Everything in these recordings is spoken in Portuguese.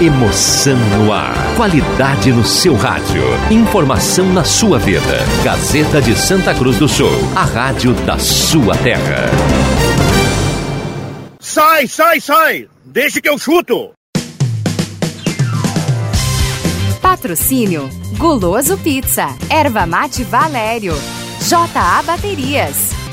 Emoção no ar. Qualidade no seu rádio. Informação na sua vida. Gazeta de Santa Cruz do Sul. A rádio da sua terra. Sai, sai, sai! Deixa que eu chuto! Patrocínio: Guloso Pizza, Erva Mate Valério, JA Baterias,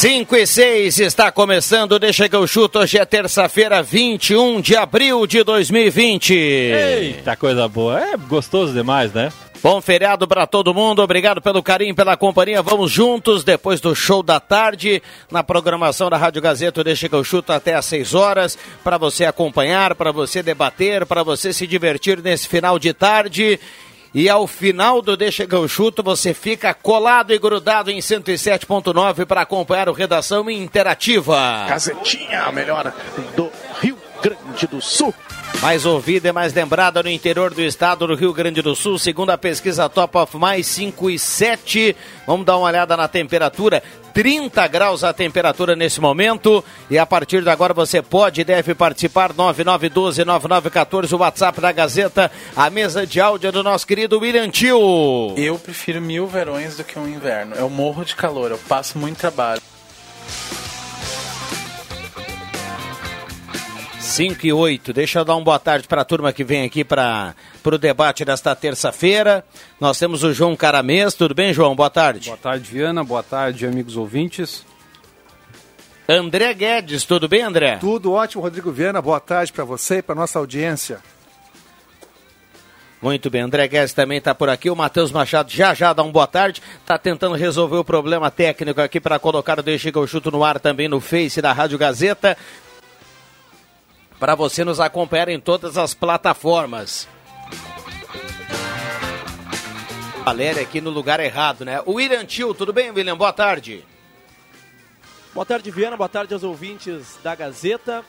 5 e 6 está começando, deixa que eu chuto. Hoje é terça-feira, 21 de abril de 2020. Eita, coisa boa. É gostoso demais, né? Bom feriado para todo mundo, obrigado pelo carinho, pela companhia. Vamos juntos depois do show da tarde na programação da Rádio Gazeta. Deixa que eu chuto até às 6 horas para você acompanhar, para você debater, para você se divertir nesse final de tarde. E ao final do Deixa que chuto, você fica colado e grudado em 107.9 para acompanhar o Redação Interativa. Gazetinha, a melhor do Rio Grande do Sul. Mais ouvida e mais lembrada no interior do estado do Rio Grande do Sul, segundo a pesquisa Top of Mais 5 e 7. Vamos dar uma olhada na temperatura. 30 graus a temperatura nesse momento. E a partir de agora você pode e deve participar. 9912-9914, o WhatsApp da Gazeta, a mesa de áudio do nosso querido William Tio. Eu prefiro mil verões do que um inverno. Eu morro de calor, eu passo muito trabalho. 5 e 8. Deixa eu dar uma boa tarde para a turma que vem aqui para o debate desta terça-feira. Nós temos o João Caramês. Tudo bem, João? Boa tarde. Boa tarde, Viana. Boa tarde, amigos ouvintes. André Guedes. Tudo bem, André? Tudo ótimo, Rodrigo Viana. Boa tarde para você e para nossa audiência. Muito bem, André Guedes também está por aqui. O Matheus Machado já já dá um boa tarde. Está tentando resolver o problema técnico aqui para colocar o Deixa que eu chuto no ar também no Face da Rádio Gazeta para você nos acompanhar em todas as plataformas. Valéria aqui no lugar errado, né? O William Tio, tudo bem, William? Boa tarde. Boa tarde, Viana. Boa tarde aos ouvintes da Gazeta.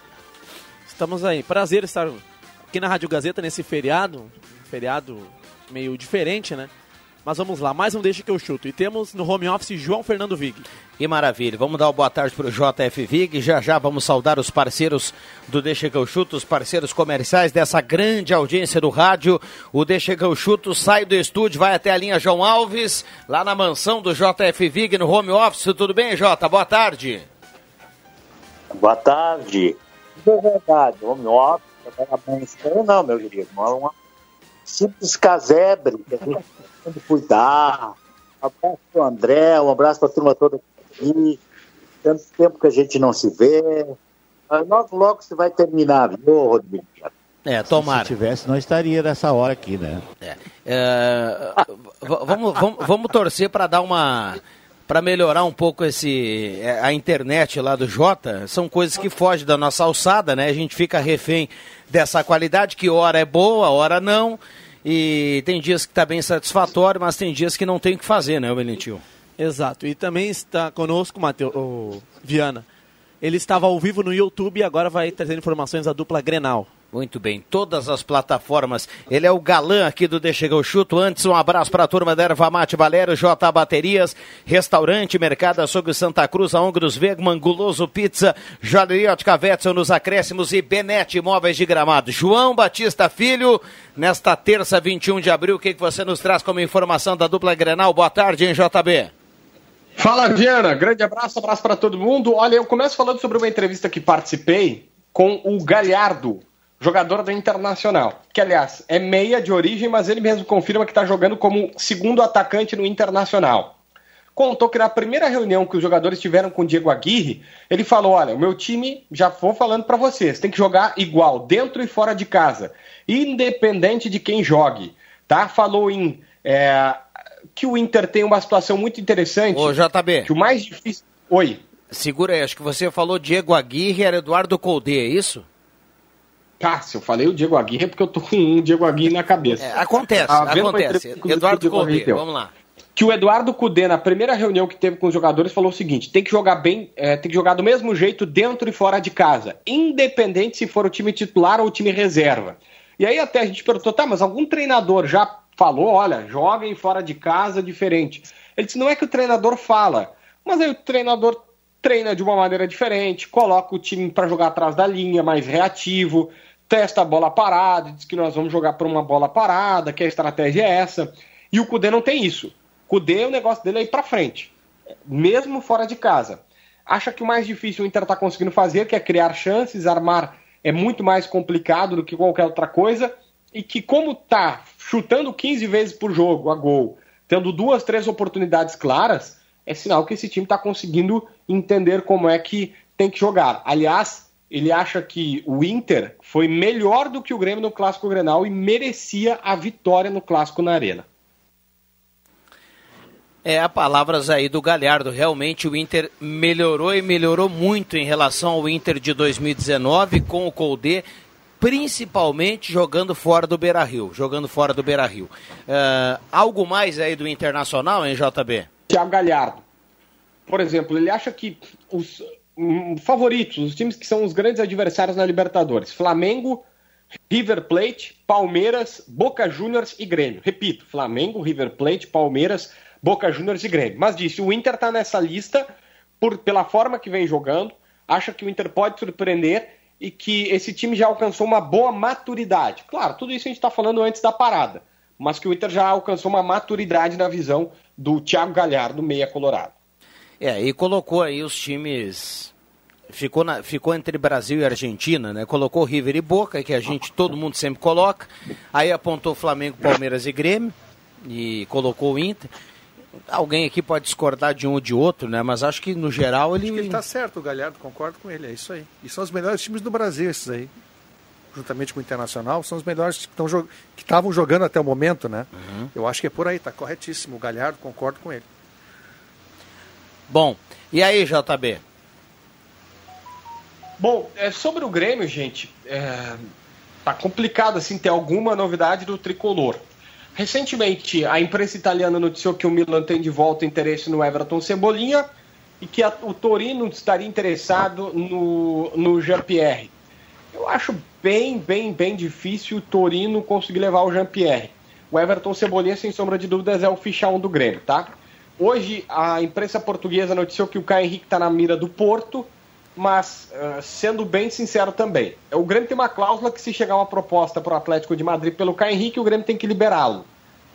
Estamos aí. Prazer estar aqui na Rádio Gazeta nesse feriado. Feriado meio diferente, né? Mas vamos lá, mais um Deixa que eu chuto. E temos no home office João Fernando Vig. Que maravilha. Vamos dar uma boa tarde para o JF Vig. Já já vamos saudar os parceiros do Deixa que eu chuto, os parceiros comerciais dessa grande audiência do rádio. O Deixa que eu chuto sai do estúdio, vai até a linha João Alves, lá na mansão do JF Vig no home office. Tudo bem, Jota? Boa tarde. Boa tarde. É verdade, home office, não, meu querido. Não uma simples casebre que a gente que cuidar. Um abraço para o André, um abraço para a turma toda aqui. Tanto tempo que a gente não se vê. Logo, logo você vai terminar, viu, Rodrigo? É, tomara. Se tivesse, não estaria nessa hora aqui, né? É. É, vamos, vamos, vamos torcer para dar uma para melhorar um pouco esse a internet lá do Jota, são coisas que fogem da nossa alçada, né? A gente fica refém dessa qualidade que hora é boa, hora não. E tem dias que está bem satisfatório, mas tem dias que não tem o que fazer, né, Valentil? Exato. E também está conosco, Mateu, o Viana. Ele estava ao vivo no YouTube e agora vai trazer informações da dupla Grenal. Muito bem, todas as plataformas. Ele é o galã aqui do Deixa eu chuto. Antes, um abraço para a turma da Erva Mate Valério, J Baterias, Restaurante, Mercado Açougue Santa Cruz, Aongros Vegman, Guloso Pizza, Joalheria Ótica Vetzel nos acréscimos e Benete Imóveis de Gramado. João Batista Filho, nesta terça, 21 de abril, o que, que você nos traz como informação da dupla Grenal? Boa tarde, hein, JB? Fala, Viana. Grande abraço, abraço para todo mundo. Olha, eu começo falando sobre uma entrevista que participei com o Galhardo, jogador do Internacional, que aliás é meia de origem, mas ele mesmo confirma que está jogando como segundo atacante no Internacional. Contou que na primeira reunião que os jogadores tiveram com o Diego Aguirre, ele falou: Olha, o meu time, já vou falando para vocês, tem que jogar igual, dentro e fora de casa, independente de quem jogue. Tá? Falou em é, que o Inter tem uma situação muito interessante. Ô, JB. Que o mais difícil. Oi. Segura aí, acho que você falou Diego Aguirre era Eduardo Colde, é isso? Tá, se eu falei o Diego Aguirre porque eu tô com um Diego Aguirre na cabeça. É, acontece, uma acontece. Eduardo deu. vamos lá. que o Eduardo Cudê, na primeira reunião que teve com os jogadores, falou o seguinte: tem que jogar bem, é, tem que jogar do mesmo jeito dentro e fora de casa, independente se for o time titular ou o time reserva. E aí até a gente perguntou, tá, mas algum treinador já falou, olha, joguem fora de casa diferente. Ele disse, não é que o treinador fala, mas aí o treinador treina de uma maneira diferente, coloca o time para jogar atrás da linha, mais reativo, testa a bola parada, diz que nós vamos jogar por uma bola parada, que a estratégia é essa. E o Cudê não tem isso. Cudê, o negócio dele é ir para frente, mesmo fora de casa. Acha que o mais difícil o Inter está conseguindo fazer, que é criar chances, armar é muito mais complicado do que qualquer outra coisa, e que como tá chutando 15 vezes por jogo a gol, tendo duas, três oportunidades claras, é sinal que esse time está conseguindo entender como é que tem que jogar. Aliás, ele acha que o Inter foi melhor do que o Grêmio no Clássico Grenal e merecia a vitória no Clássico na Arena. É, a palavras aí do Galhardo. Realmente o Inter melhorou e melhorou muito em relação ao Inter de 2019 com o Colde, principalmente jogando fora do Beira Rio. Jogando fora do Beira Rio. algo mais aí do Internacional, hein, JB? Thiago Galhardo. Por exemplo, ele acha que os favoritos, os times que são os grandes adversários na Libertadores, Flamengo, River Plate, Palmeiras, Boca Juniors e Grêmio. Repito, Flamengo, River Plate, Palmeiras, Boca Juniors e Grêmio. Mas disse, o Inter está nessa lista por, pela forma que vem jogando, acha que o Inter pode surpreender e que esse time já alcançou uma boa maturidade. Claro, tudo isso a gente está falando antes da parada, mas que o Inter já alcançou uma maturidade na visão do Thiago Galhardo, meia colorado. É, e colocou aí os times. Ficou, na, ficou entre Brasil e Argentina, né? Colocou River e Boca, que a gente, todo mundo sempre coloca. Aí apontou Flamengo, Palmeiras e Grêmio. E colocou o Inter. Alguém aqui pode discordar de um ou de outro, né? Mas acho que no geral ele. Acho que ele tá certo, o Galhardo, concordo com ele, é isso aí. E são os melhores times do Brasil, esses aí. Juntamente com o Internacional, são os melhores que estavam jogando até o momento, né? Uhum. Eu acho que é por aí, tá corretíssimo. O Galhardo, concordo com ele. Bom, e aí, JB? Bom, é, sobre o Grêmio, gente, é, tá complicado assim ter alguma novidade do tricolor. Recentemente, a imprensa italiana noticiou que o Milan tem de volta interesse no Everton Cebolinha e que a, o Torino estaria interessado no, no Jean-Pierre. Eu acho bem, bem, bem difícil o Torino conseguir levar o Jean-Pierre. O Everton Cebolinha, sem sombra de dúvidas, é o fichão do Grêmio, tá? Hoje, a imprensa portuguesa noticiou que o Caio Henrique está na mira do Porto, mas, uh, sendo bem sincero também, o Grêmio tem uma cláusula que se chegar uma proposta para o Atlético de Madrid pelo Caio Henrique, o Grêmio tem que liberá-lo.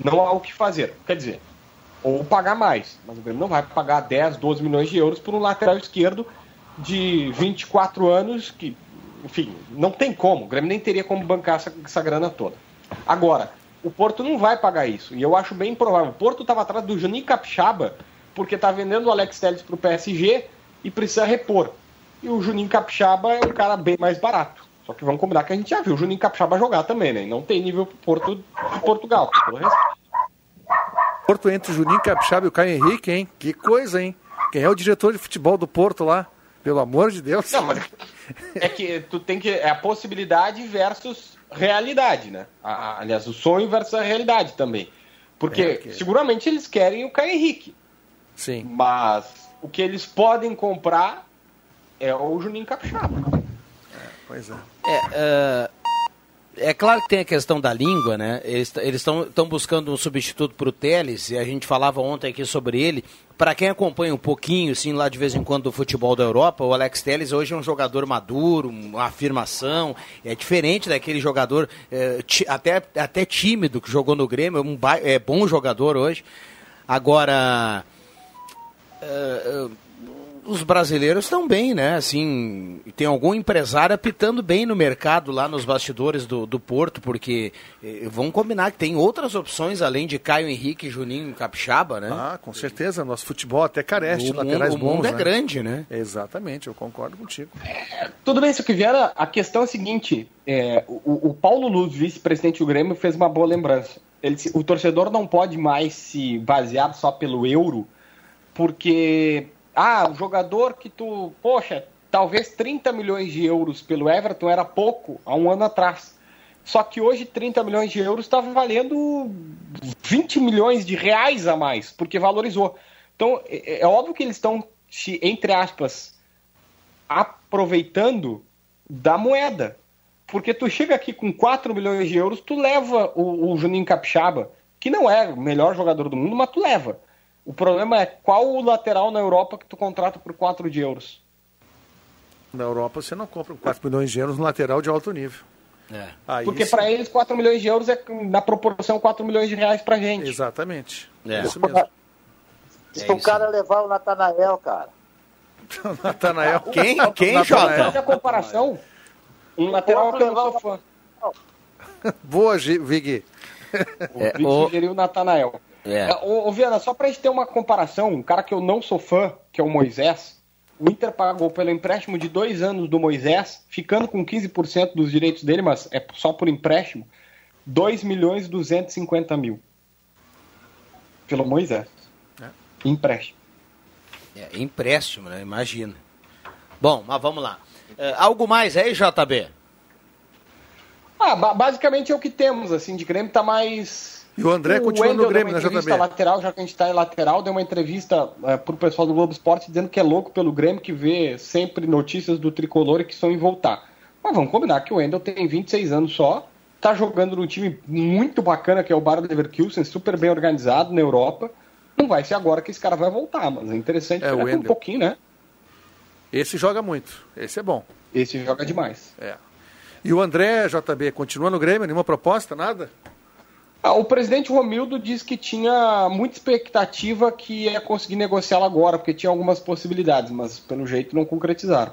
Não há o que fazer. Quer dizer, ou pagar mais, mas o Grêmio não vai pagar 10, 12 milhões de euros por um lateral esquerdo de 24 anos que, enfim, não tem como. O Grêmio nem teria como bancar essa, essa grana toda. Agora, o Porto não vai pagar isso. E eu acho bem improvável. O Porto estava atrás do Juninho Capixaba, porque está vendendo o Alex Telles para o PSG e precisa repor. E o Juninho Capixaba é um cara bem mais barato. Só que vamos combinar que a gente já viu o Juninho Capixaba jogar também, né? Não tem nível pro Porto de Portugal. Pelo resto. Porto entre o Juninho Capixaba e o Caio Henrique, hein? Que coisa, hein? Quem é o diretor de futebol do Porto lá? Pelo amor de Deus. Não, mas é que tu tem que. É a possibilidade versus realidade, né? A, aliás, o sonho versus a realidade também. Porque É, que- seguramente eles querem o Caio Henrique. Sim. Mas o que eles podem comprar é o Juninho Capixaba. Pois é. É, ah, é claro que tem a questão da língua, né? Eles estão buscando um substituto para o Teles, e a gente falava ontem aqui sobre ele. Para quem acompanha um pouquinho, assim, lá de vez em quando do futebol da Europa, o Alex Teles hoje é um jogador maduro, uma afirmação, é diferente daquele jogador ti- até, até tímido que jogou no Grêmio, é um é bom jogador hoje. Agora, eh, eh, os brasileiros estão bem, né? Assim, tem algum empresário apitando bem no mercado lá nos bastidores do, do Porto, porque eh, vamos combinar que tem outras opções além de Caio Henrique, Juninho Capixaba, né? Ah, com certeza. Nosso futebol até carece O de laterais mundo- o mundo bons. é né? grande, né? Exatamente, eu concordo contigo. Tudo bem, isso que viera, a questão é a seguinte: é, o, o Paulo Luz, vice-presidente do Grêmio, fez uma boa lembrança. ele, o torcedor não pode mais se basear só pelo euro, porque ah, o jogador que tu, poxa, talvez 30 milhões de euros pelo Everton era pouco há um ano atrás. Só que hoje 30 milhões de euros está valendo 20 milhões de reais a mais, porque valorizou. Então, é, é óbvio que eles estão, entre aspas, aproveitando da moeda. Porque tu chega aqui com 4 milhões de euros, tu leva o, o Juninho Capixaba, que não é o melhor jogador do mundo, mas tu leva. O problema é qual o lateral na Europa que tu contrata por 4 de euros. Na Europa você não compra 4 milhões de euros no lateral de alto nível. É. Aí, Porque para eles 4 milhões de euros é na proporção 4 milhões de reais pra gente. Exatamente. É. Isso mesmo. Se é o cara levar o Natanael, cara. Natanael. Quem? Quem, Jota? Fazer a comparação. Um lateral que eu não sou fã. Boa, Vig. O é, Vig sugeriu o Natanael. É. é. Ô, ô, Viana, só pra gente ter uma comparação, um cara que eu não sou fã, que é o Moisés, o Inter pagou pelo empréstimo de dois anos do Moisés, ficando com 15% dos direitos dele, mas é só por empréstimo, 2 milhões e 250 mil. Pelo Moisés. É. Empréstimo. É, empréstimo, né? Imagina. Bom, mas vamos lá. Uh, algo mais aí, JB? Ah, basicamente é o que temos, assim, de Grêmio tá mais... E o André o continua no Grêmio, né, JB? lateral, já que a gente tá em lateral, deu uma entrevista é, pro pessoal do Globo Esporte dizendo que é louco pelo Grêmio, que vê sempre notícias do Tricolor e que são em voltar. Mas vamos combinar que o Wendel tem 26 anos só, tá jogando num time muito bacana, que é o Bar Leverkusen, super bem organizado na Europa. Não vai ser agora que esse cara vai voltar, mas é interessante é, um pouquinho, né? Esse joga muito. Esse é bom. Esse joga demais. É. E o André, JB, continua no Grêmio? Nenhuma proposta? Nada? Ah, o presidente Romildo disse que tinha muita expectativa que ia conseguir negociá-lo agora, porque tinha algumas possibilidades, mas pelo jeito não concretizaram.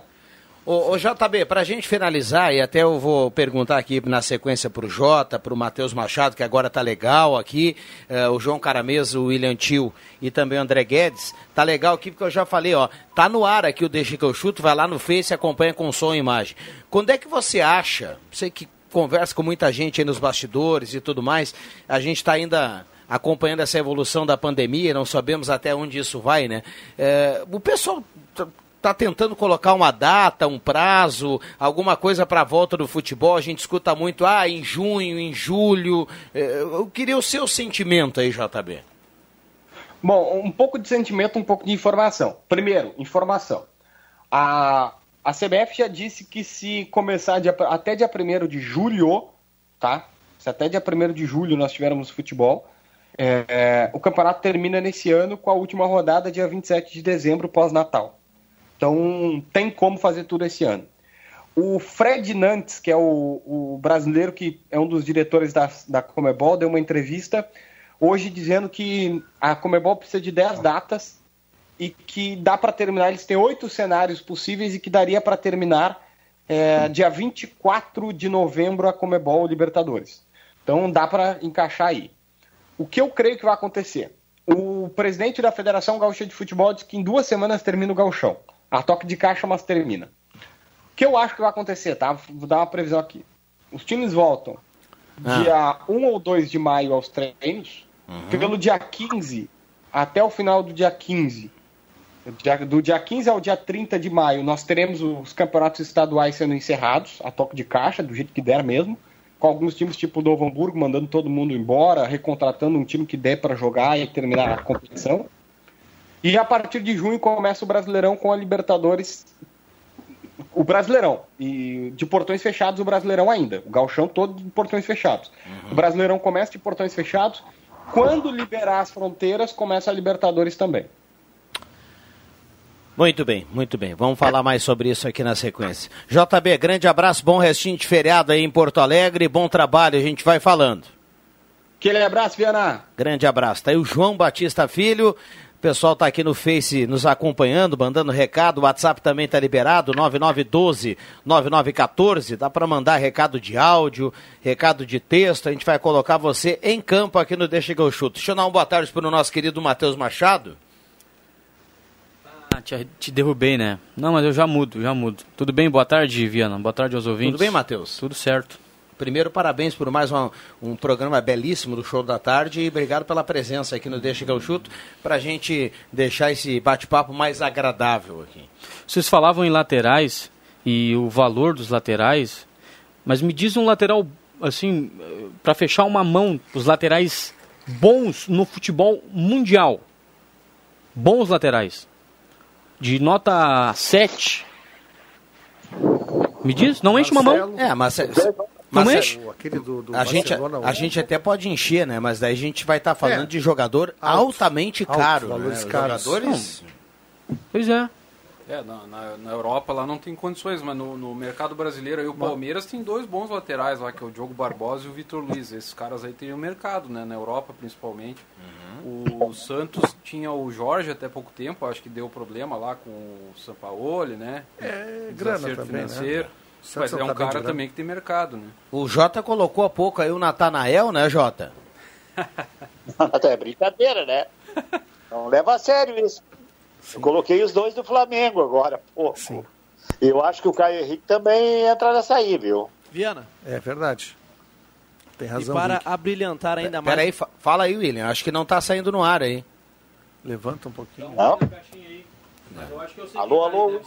Ô, ô JB, para a gente finalizar, e até eu vou perguntar aqui na sequência para o Jota, para o Matheus Machado, que agora tá legal aqui, uh, o João Caramês, o William Tio e também o André Guedes, tá legal aqui porque eu já falei, ó, tá no ar aqui o Deixa que eu chuto, vai lá no Face e acompanha com som e imagem. Quando é que você acha, você que conversa com muita gente aí nos bastidores e tudo mais, a gente está ainda acompanhando essa evolução da pandemia, não sabemos até onde isso vai, né? É, o pessoal está tentando colocar uma data, um prazo, alguma coisa para a volta do futebol. A gente escuta muito, ah, em junho, em julho. É, eu queria o seu sentimento aí, JB. Bom, um pouco de sentimento, um pouco de informação. Primeiro, informação. A, a CBF já disse que se começar dia, até dia 1 de julho, tá? Se até dia 1 de julho nós tivermos futebol, é, é, o campeonato termina nesse ano com a última rodada dia 27 de dezembro, pós-Natal. Então tem como fazer tudo esse ano. O Fred Nantes, que é o, o brasileiro que é um dos diretores da, da Comebol, deu uma entrevista hoje dizendo que a Comebol precisa de 10 datas e que dá para terminar. Eles têm oito cenários possíveis e que daria para terminar é, dia 24 de novembro a Comebol Libertadores. Então dá para encaixar aí. O que eu creio que vai acontecer? O presidente da Federação Gaúcha de Futebol diz que em duas semanas termina o gauchão. A toque de caixa, mas termina. O que eu acho que vai acontecer, tá? Vou dar uma previsão aqui. Os times voltam ah. dia 1 ou 2 de maio aos treinos. Uhum. Pelo dia 15 até o final do dia 15. Do dia 15 ao dia 30 de maio, nós teremos os campeonatos estaduais sendo encerrados, a toque de caixa, do jeito que der mesmo, com alguns times tipo o Novo Hamburgo mandando todo mundo embora, recontratando um time que der para jogar e terminar a competição. E a partir de junho começa o Brasileirão com a Libertadores. O Brasileirão. E de portões fechados, o Brasileirão ainda. O Galchão todo de portões fechados. Uhum. O Brasileirão começa de portões fechados. Quando liberar as fronteiras, começa a Libertadores também. Muito bem, muito bem. Vamos falar mais sobre isso aqui na sequência. JB, grande abraço, bom restinho de feriado aí em Porto Alegre, bom trabalho, a gente vai falando. Aquele abraço, Viana. Grande abraço. Tá aí o João Batista Filho, pessoal está aqui no Face nos acompanhando, mandando recado. O WhatsApp também está liberado, 9912-9914. Dá para mandar recado de áudio, recado de texto. A gente vai colocar você em campo aqui no Deixa que eu chuto. Deixa eu dar uma boa tarde para o nosso querido Matheus Machado. Ah, te, te, derrubei, né? Não, mas eu já mudo, já mudo. Tudo bem? Boa tarde, Viana. Boa tarde aos ouvintes. Tudo bem, Matheus? Tudo certo. Primeiro, parabéns por mais um, um programa belíssimo do Show da Tarde e obrigado pela presença aqui no Deixa que eu chuto, para a gente deixar esse bate-papo mais agradável aqui. Vocês falavam em laterais e o valor dos laterais, mas me diz um lateral, assim, para fechar uma mão, os laterais bons no futebol mundial. Bons laterais. De nota 7. Me diz? Não enche uma mão? É, mas... Não mas- enche? Aquele do, do a gente, a o- gente até pode encher, né? Mas daí a gente vai estar falando É. de jogador Alto. altamente Alto, caro. valores né? caros. Jogadores. Pois é. É, na, na, na Europa lá não tem condições, mas no, no mercado brasileiro aí o Palmeiras tem dois bons laterais lá, que é o Diogo Barbosa e o Vitor Luiz. Esses caras aí teriam mercado, né? Na Europa principalmente. O, Santos tinha o Jorge até pouco tempo, acho que deu problema lá com o Sampaoli, né? É, grana também, né? financeiro. O Mas é um tá de cara também que tem mercado, né? O Jota colocou há pouco aí o Natanael, né, Jota? é brincadeira, né? Não leva a sério isso. Eu coloquei os dois do Flamengo agora, pô. Eu acho que o Caio Henrique também entra nessa aí, viu? Viana. É verdade. Tem E razão. para Vicky. abrilhantar ainda mais. Peraí, fa- fala aí, William. Acho que não tá saindo no ar aí. Levanta um pouquinho. Não? Alô, alô.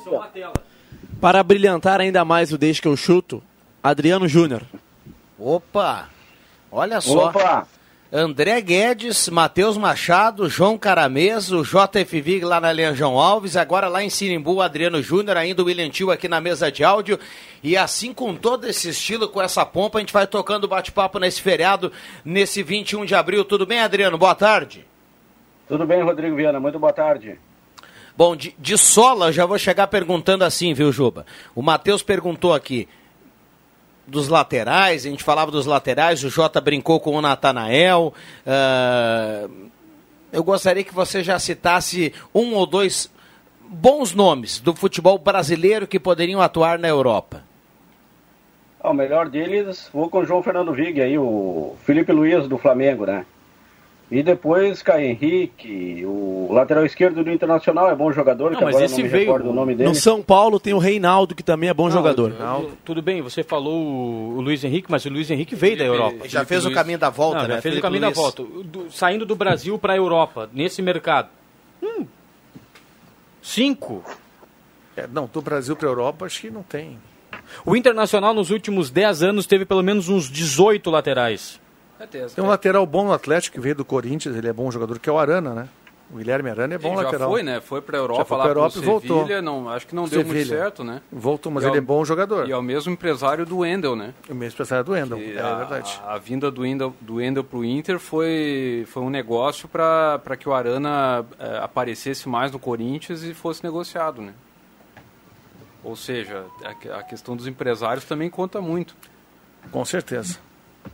Para brilhantar ainda mais o Deixa que eu chuto, Adriano Júnior. Opa! Olha só. Opa! André Guedes, Matheus Machado, João Caramês, o JFV lá na Leão João Alves, agora lá em Sinimbu, Adriano Júnior, ainda o William Tio aqui na mesa de áudio. E assim, com todo esse estilo, com essa pompa, a gente vai tocando bate-papo nesse feriado, nesse 21 de abril. Tudo bem, Adriano? Boa tarde. Tudo bem, Rodrigo Viana? Muito boa tarde. Bom, de, de sola, eu já vou chegar perguntando assim, viu, Juba? O Matheus perguntou aqui dos laterais, a gente falava dos laterais, o Jota brincou com o Natanael. ah, eu gostaria que você já citasse um ou dois bons nomes do futebol brasileiro que poderiam atuar na Europa. Ah, o melhor deles, vou com o João Fernando Vig aí, o Felipe Luiz do Flamengo, né? E depois Caio Henrique, o lateral esquerdo do Internacional é bom jogador, Não, que mas agora esse não me veio recordo o nome dele. No São Paulo tem o Reinaldo, que também é bom jogador. Não, tudo bem, você falou o, Luiz Henrique, mas o Luiz Henrique veio da Europa. Já fez o caminho da volta, Não, né? Já fez Felipe o caminho Luiz. da volta. Do- saindo do Brasil para a Europa, nesse mercado. Hum. Cinco. É, não, do Brasil para a Europa, acho que não tem. O Internacional nos últimos 10 anos teve pelo menos uns 18 laterais. Tem um lateral bom no Atlético que veio do Corinthians, ele é bom jogador, que é o Arana, né? O Guilherme Arana é bom Ele já lateral. foi, né? Foi pra Já Europa, foi lá Europa e voltou. Sevilha, não, acho que não deu muito Sevilha. certo, né? Voltou, mas E ele é é bom jogador. E é o mesmo empresário do Wendel, né? O mesmo empresário do Wendel, E é a, verdade. A, vinda do Wendel, do Wendel pro Inter foi, foi um negócio para que o Arana eh, aparecesse mais no Corinthians e fosse negociado, né? Ou seja, a, a questão dos empresários também conta muito. Com certeza.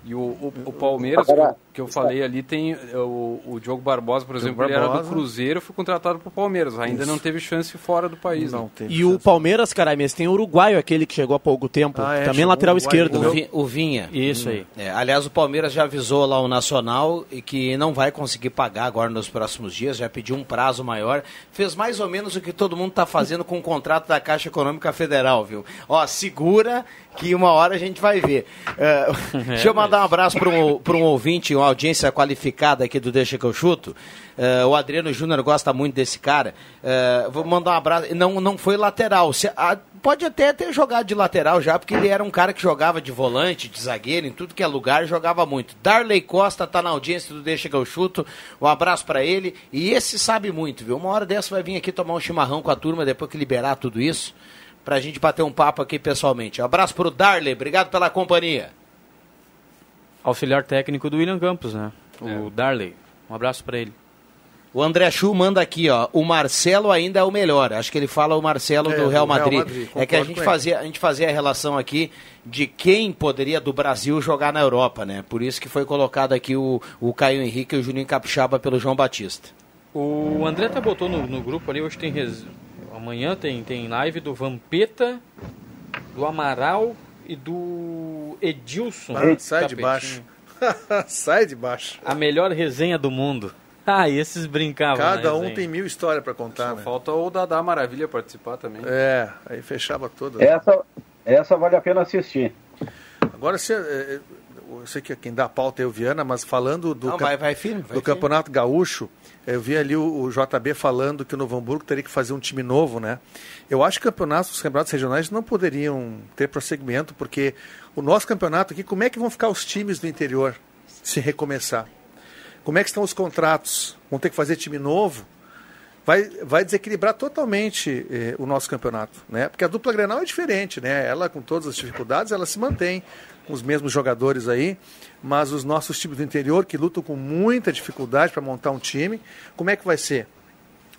E o, o, o Palmeiras, eu, que eu falei ali, tem eh, o, o Diogo Barbosa, por Diogo exemplo, ele era do Barbosa. Cruzeiro, foi contratado pro Palmeiras. Ainda Isso. não teve chance fora do país. Não né? teve E o Palmeiras, cara, mas tem o uruguaio, aquele que chegou há pouco tempo. Ah, é, também lateral o esquerdo. O, né? O Vinha. Isso aí. É, aliás, o Palmeiras já avisou lá o Nacional e que não vai conseguir pagar agora nos próximos dias, já pediu um prazo maior. Fez mais ou menos o que todo mundo está fazendo com o contrato da Caixa Econômica Federal, viu? Ó, segura que uma hora a gente vai ver. É, deixa eu mandar um abraço para um, pra um ouvinte, uma audiência qualificada aqui do Deixa que eu chuto. É, o Adriano Júnior gosta muito desse cara. É, vou mandar um abraço. Não, não foi lateral. Se- a- pode até ter jogado de lateral já, porque ele era um cara que jogava de volante, de zagueiro, em tudo que é lugar, jogava muito. Darley Costa tá na audiência do Deixa que eu chuto. Um abraço para ele. E esse sabe muito, viu? Uma hora dessa vai vir aqui tomar um chimarrão com a turma depois que liberar tudo isso. Pra gente bater um papo aqui pessoalmente. Um abraço pro Darley, obrigado pela companhia. Auxiliar técnico do William Campos, né? O Darley. Um abraço para ele. O André Chu manda aqui, ó. O Marcelo ainda é o melhor. Acho que ele fala o Marcelo É, do Real do Real Madrid. Madrid, é que a gente, fazia, a gente fazia a relação aqui de quem poderia do Brasil jogar na Europa, né? Por isso que foi colocado aqui o, o Caio Henrique e o Juninho Capixaba pelo João Batista. O André até botou no, no grupo ali, hoje tem. res- Amanhã tem, tem live do Vampeta, do Amaral e do Edilson. Ah, sai de baixo. sai de baixo. A melhor resenha do mundo. Ah, e esses brincavam. Cada na um tem mil histórias para contar, né? Falta o Dadá Maravilha participar também. É, aí fechava tudo. Essa, essa vale a pena assistir. Agora, se, é, eu sei que quem dá a pauta é o Viana, mas falando do, Não, vai- vai firme, vai do firme. Campeonato Gaúcho, eu vi ali o, o JB falando que o Novo Hamburgo teria que fazer um time novo, né? Eu acho que campeonatos, os campeonatos regionais não poderiam ter prosseguimento, porque o nosso campeonato aqui, como é que vão ficar os times do interior se recomeçar? Como é que estão os contratos? Vão ter que fazer time novo? vai, vai desequilibrar totalmente eh, o nosso campeonato, né? Porque a dupla Grenal é diferente, né? Ela com todas as dificuldades, ela se mantém com os mesmos jogadores aí, mas os nossos times do interior que lutam com muita dificuldade para montar um time, como é que vai ser?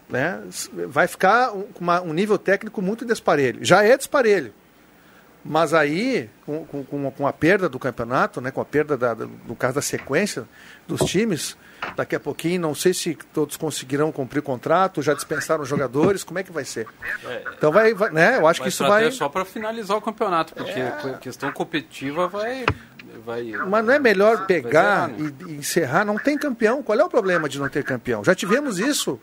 Né? Vai ficar um, uma- um nível técnico muito desparelho. Já é desparelho. Mas aí, com, com- com, a perda do campeonato, né, com a perda, da, da- no caso da sequência dos times, daqui a pouquinho, não sei se todos conseguirão cumprir o contrato, já dispensaram jogadores, como é que vai ser? Então vai, vai- né, eu acho que isso vai... só para finalizar o campeonato, porque a questão competitiva vai. Vai Mas não é melhor pegar e, e encerrar? Não tem campeão. Qual é o problema de não ter campeão? Já tivemos isso.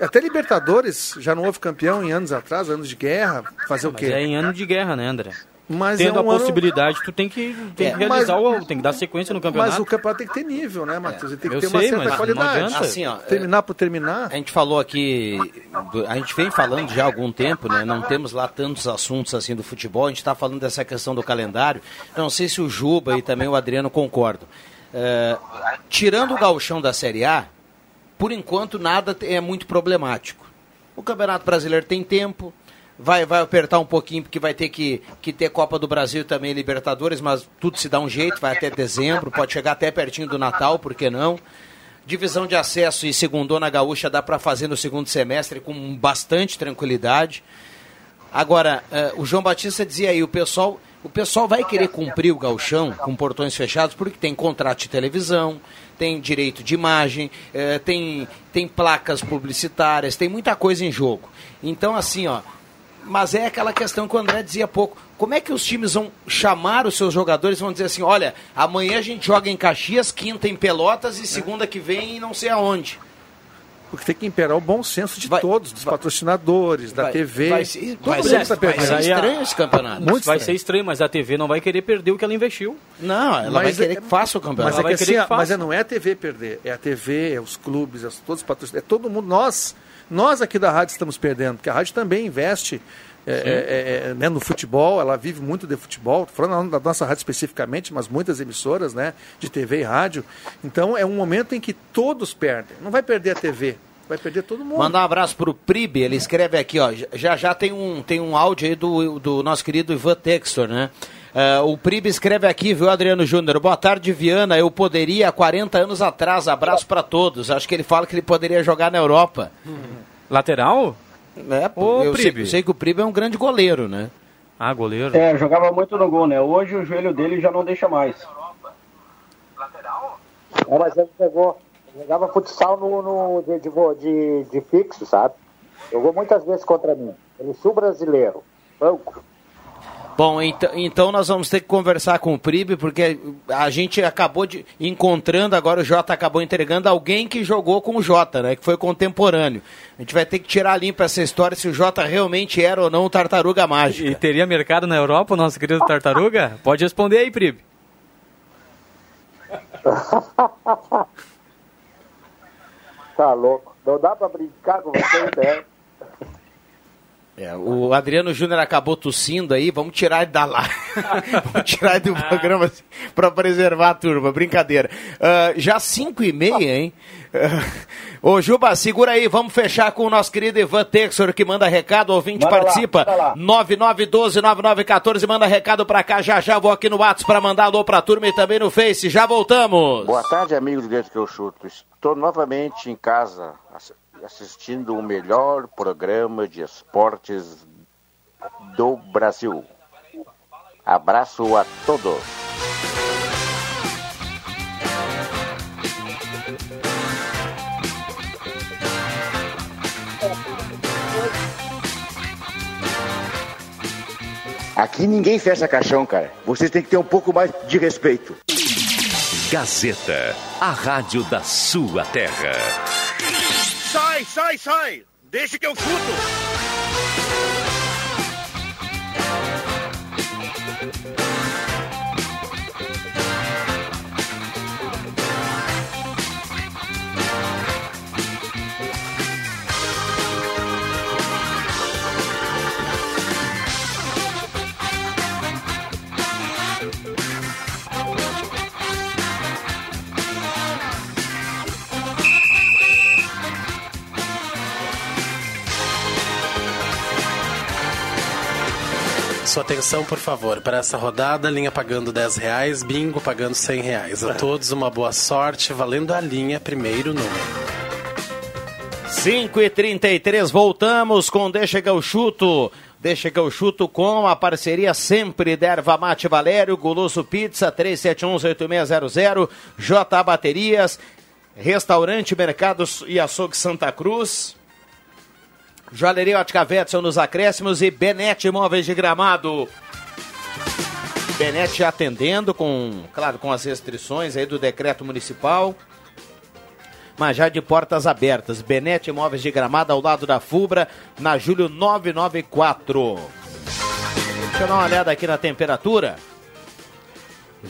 Até Libertadores já não houve campeão em anos atrás, anos de guerra. Fazer o Mas quê? é em ano de guerra, né, André? Mas Tendo é a um ano- possibilidade, tu tem que, tem É, que realizar mas- o. tem que dar sequência no campeonato. Mas o campeonato tem que ter nível, né, Matheus? Ele tem que Eu ter uma sei, certa mas não qualidade. Assim, ó, terminar por terminar. A gente falou aqui, a gente vem falando já há algum tempo, né? Não temos lá tantos assuntos assim do futebol. A gente está falando dessa questão do calendário. Não sei se o Juba e também o Adriano concordam. É, tirando o gauchão da Série A, por enquanto nada é muito problemático. O Campeonato Brasileiro tem tempo, vai, vai apertar um pouquinho, porque vai ter que, que ter Copa do Brasil também Libertadores, mas tudo se dá um jeito, vai até dezembro, pode chegar até pertinho do Natal, por que não? Divisão de acesso e segundona gaúcha dá para fazer no segundo semestre com bastante tranquilidade. Agora, eh, o João Batista dizia aí, o pessoal, o pessoal vai querer cumprir o gauchão com portões fechados porque tem contrato de televisão, tem direito de imagem, eh, tem, tem placas publicitárias, tem muita coisa em jogo. Então, assim, ó, mas é aquela questão que o André dizia há pouco. Como é que os times vão chamar os seus jogadores vão dizer assim, olha, amanhã a gente joga em Caxias, quinta em Pelotas e segunda que vem não sei aonde. Porque tem que imperar o bom senso de todos, dos patrocinadores, da vai- TV. vai ser- vai ser- está vai ser estranho esse campeonato. Muito vai estranho. ser estranho, mas a TV não vai querer perder o que ela investiu. Não, ela vai Mas querer é- que faça o campeonato. Mas é vai que assim, que mas é- não é a TV perder, é a TV, é os clubes, é todos os patrocinadores, é todo mundo. Nós, nós aqui da rádio estamos perdendo, porque a rádio também investe é, é, é, né, no futebol, ela vive muito de futebol, falando da nossa rádio especificamente, mas muitas emissoras né, de TV e rádio. Então é um momento em que todos perdem. Não vai perder a TV, vai perder todo mundo. Mandar um abraço pro Pribe, ele escreve aqui, ó. Já já tem um, tem um áudio aí do, do nosso querido Ivan Textor, né? Eh, o Pribe escreve aqui, viu, Adriano Júnior? Boa tarde, Viana. Eu poderia há 40 anos atrás. Abraço pra todos. Acho que ele fala que ele poderia jogar na Europa. Lateral? É, Ô, eu sei, eu sei que o Pribe é um grande goleiro, né? Ah, goleiro. É, jogava muito no gol, né? Hoje o joelho dele já não deixa mais. É, mas ele jogou, jogava futsal no, no- de, de, de fixo, sabe? Jogou muitas vezes contra mim. Ele sul brasileiro. Banco. Bom, então, então nós vamos ter que conversar com o Pribe, porque a gente acabou de encontrando, agora o Jota acabou entregando alguém que jogou com o Jota, né? Que foi contemporâneo. A gente vai ter que tirar limpo essa história se o Jota realmente era ou não o tartaruga mágica. E teria mercado na Europa, o nosso querido Tartaruga? Pode responder aí, Pribe. Tá louco. Não dá pra brincar com você, né? É, o Adriano Júnior acabou tossindo aí, vamos tirar ele da lá. vamos tirar ele do programa assim, para preservar a turma, brincadeira. Ah, já 5 e meia, hein? Ah, Ô Juba, segura aí, vamos fechar com o nosso querido Ivan Texor que manda recado, ouvinte Manda participa. manda lá. 9912-9914, manda recado pra cá, já já vou aqui no WhatsApp pra mandar alô pra turma e também no Face, já voltamos. Boa tarde, amigos do Grande que eu chuto. Estou novamente em casa assistindo o melhor programa de esportes do Brasil. Abraço a todos. Aqui ninguém fecha caixão, cara. Vocês têm que ter um pouco mais de respeito. Gazeta, a rádio da sua terra. Sai, sai! Deixa que eu chuto! Sua atenção, por favor, para essa rodada, linha pagando 10 reais, bingo pagando 100 reais. A todos uma boa sorte, valendo a linha, primeiro número. 5 e 33 voltamos com Deixa que eu chuto. Deixa que eu chuto com a parceria sempre da Erva Mate Valério, Goloso Pizza 3711-8600, J Baterias, Restaurante Mercados e Açougue Santa Cruz. Joalheria Ótica Vetson nos acréscimos e Benete Imóveis de Gramado. Benete atendendo com, claro, com as restrições aí do decreto municipal. Mas já de portas abertas. Benete Imóveis de Gramado ao lado da Fubra, na Júlio 994. Deixa eu dar uma olhada aqui na temperatura.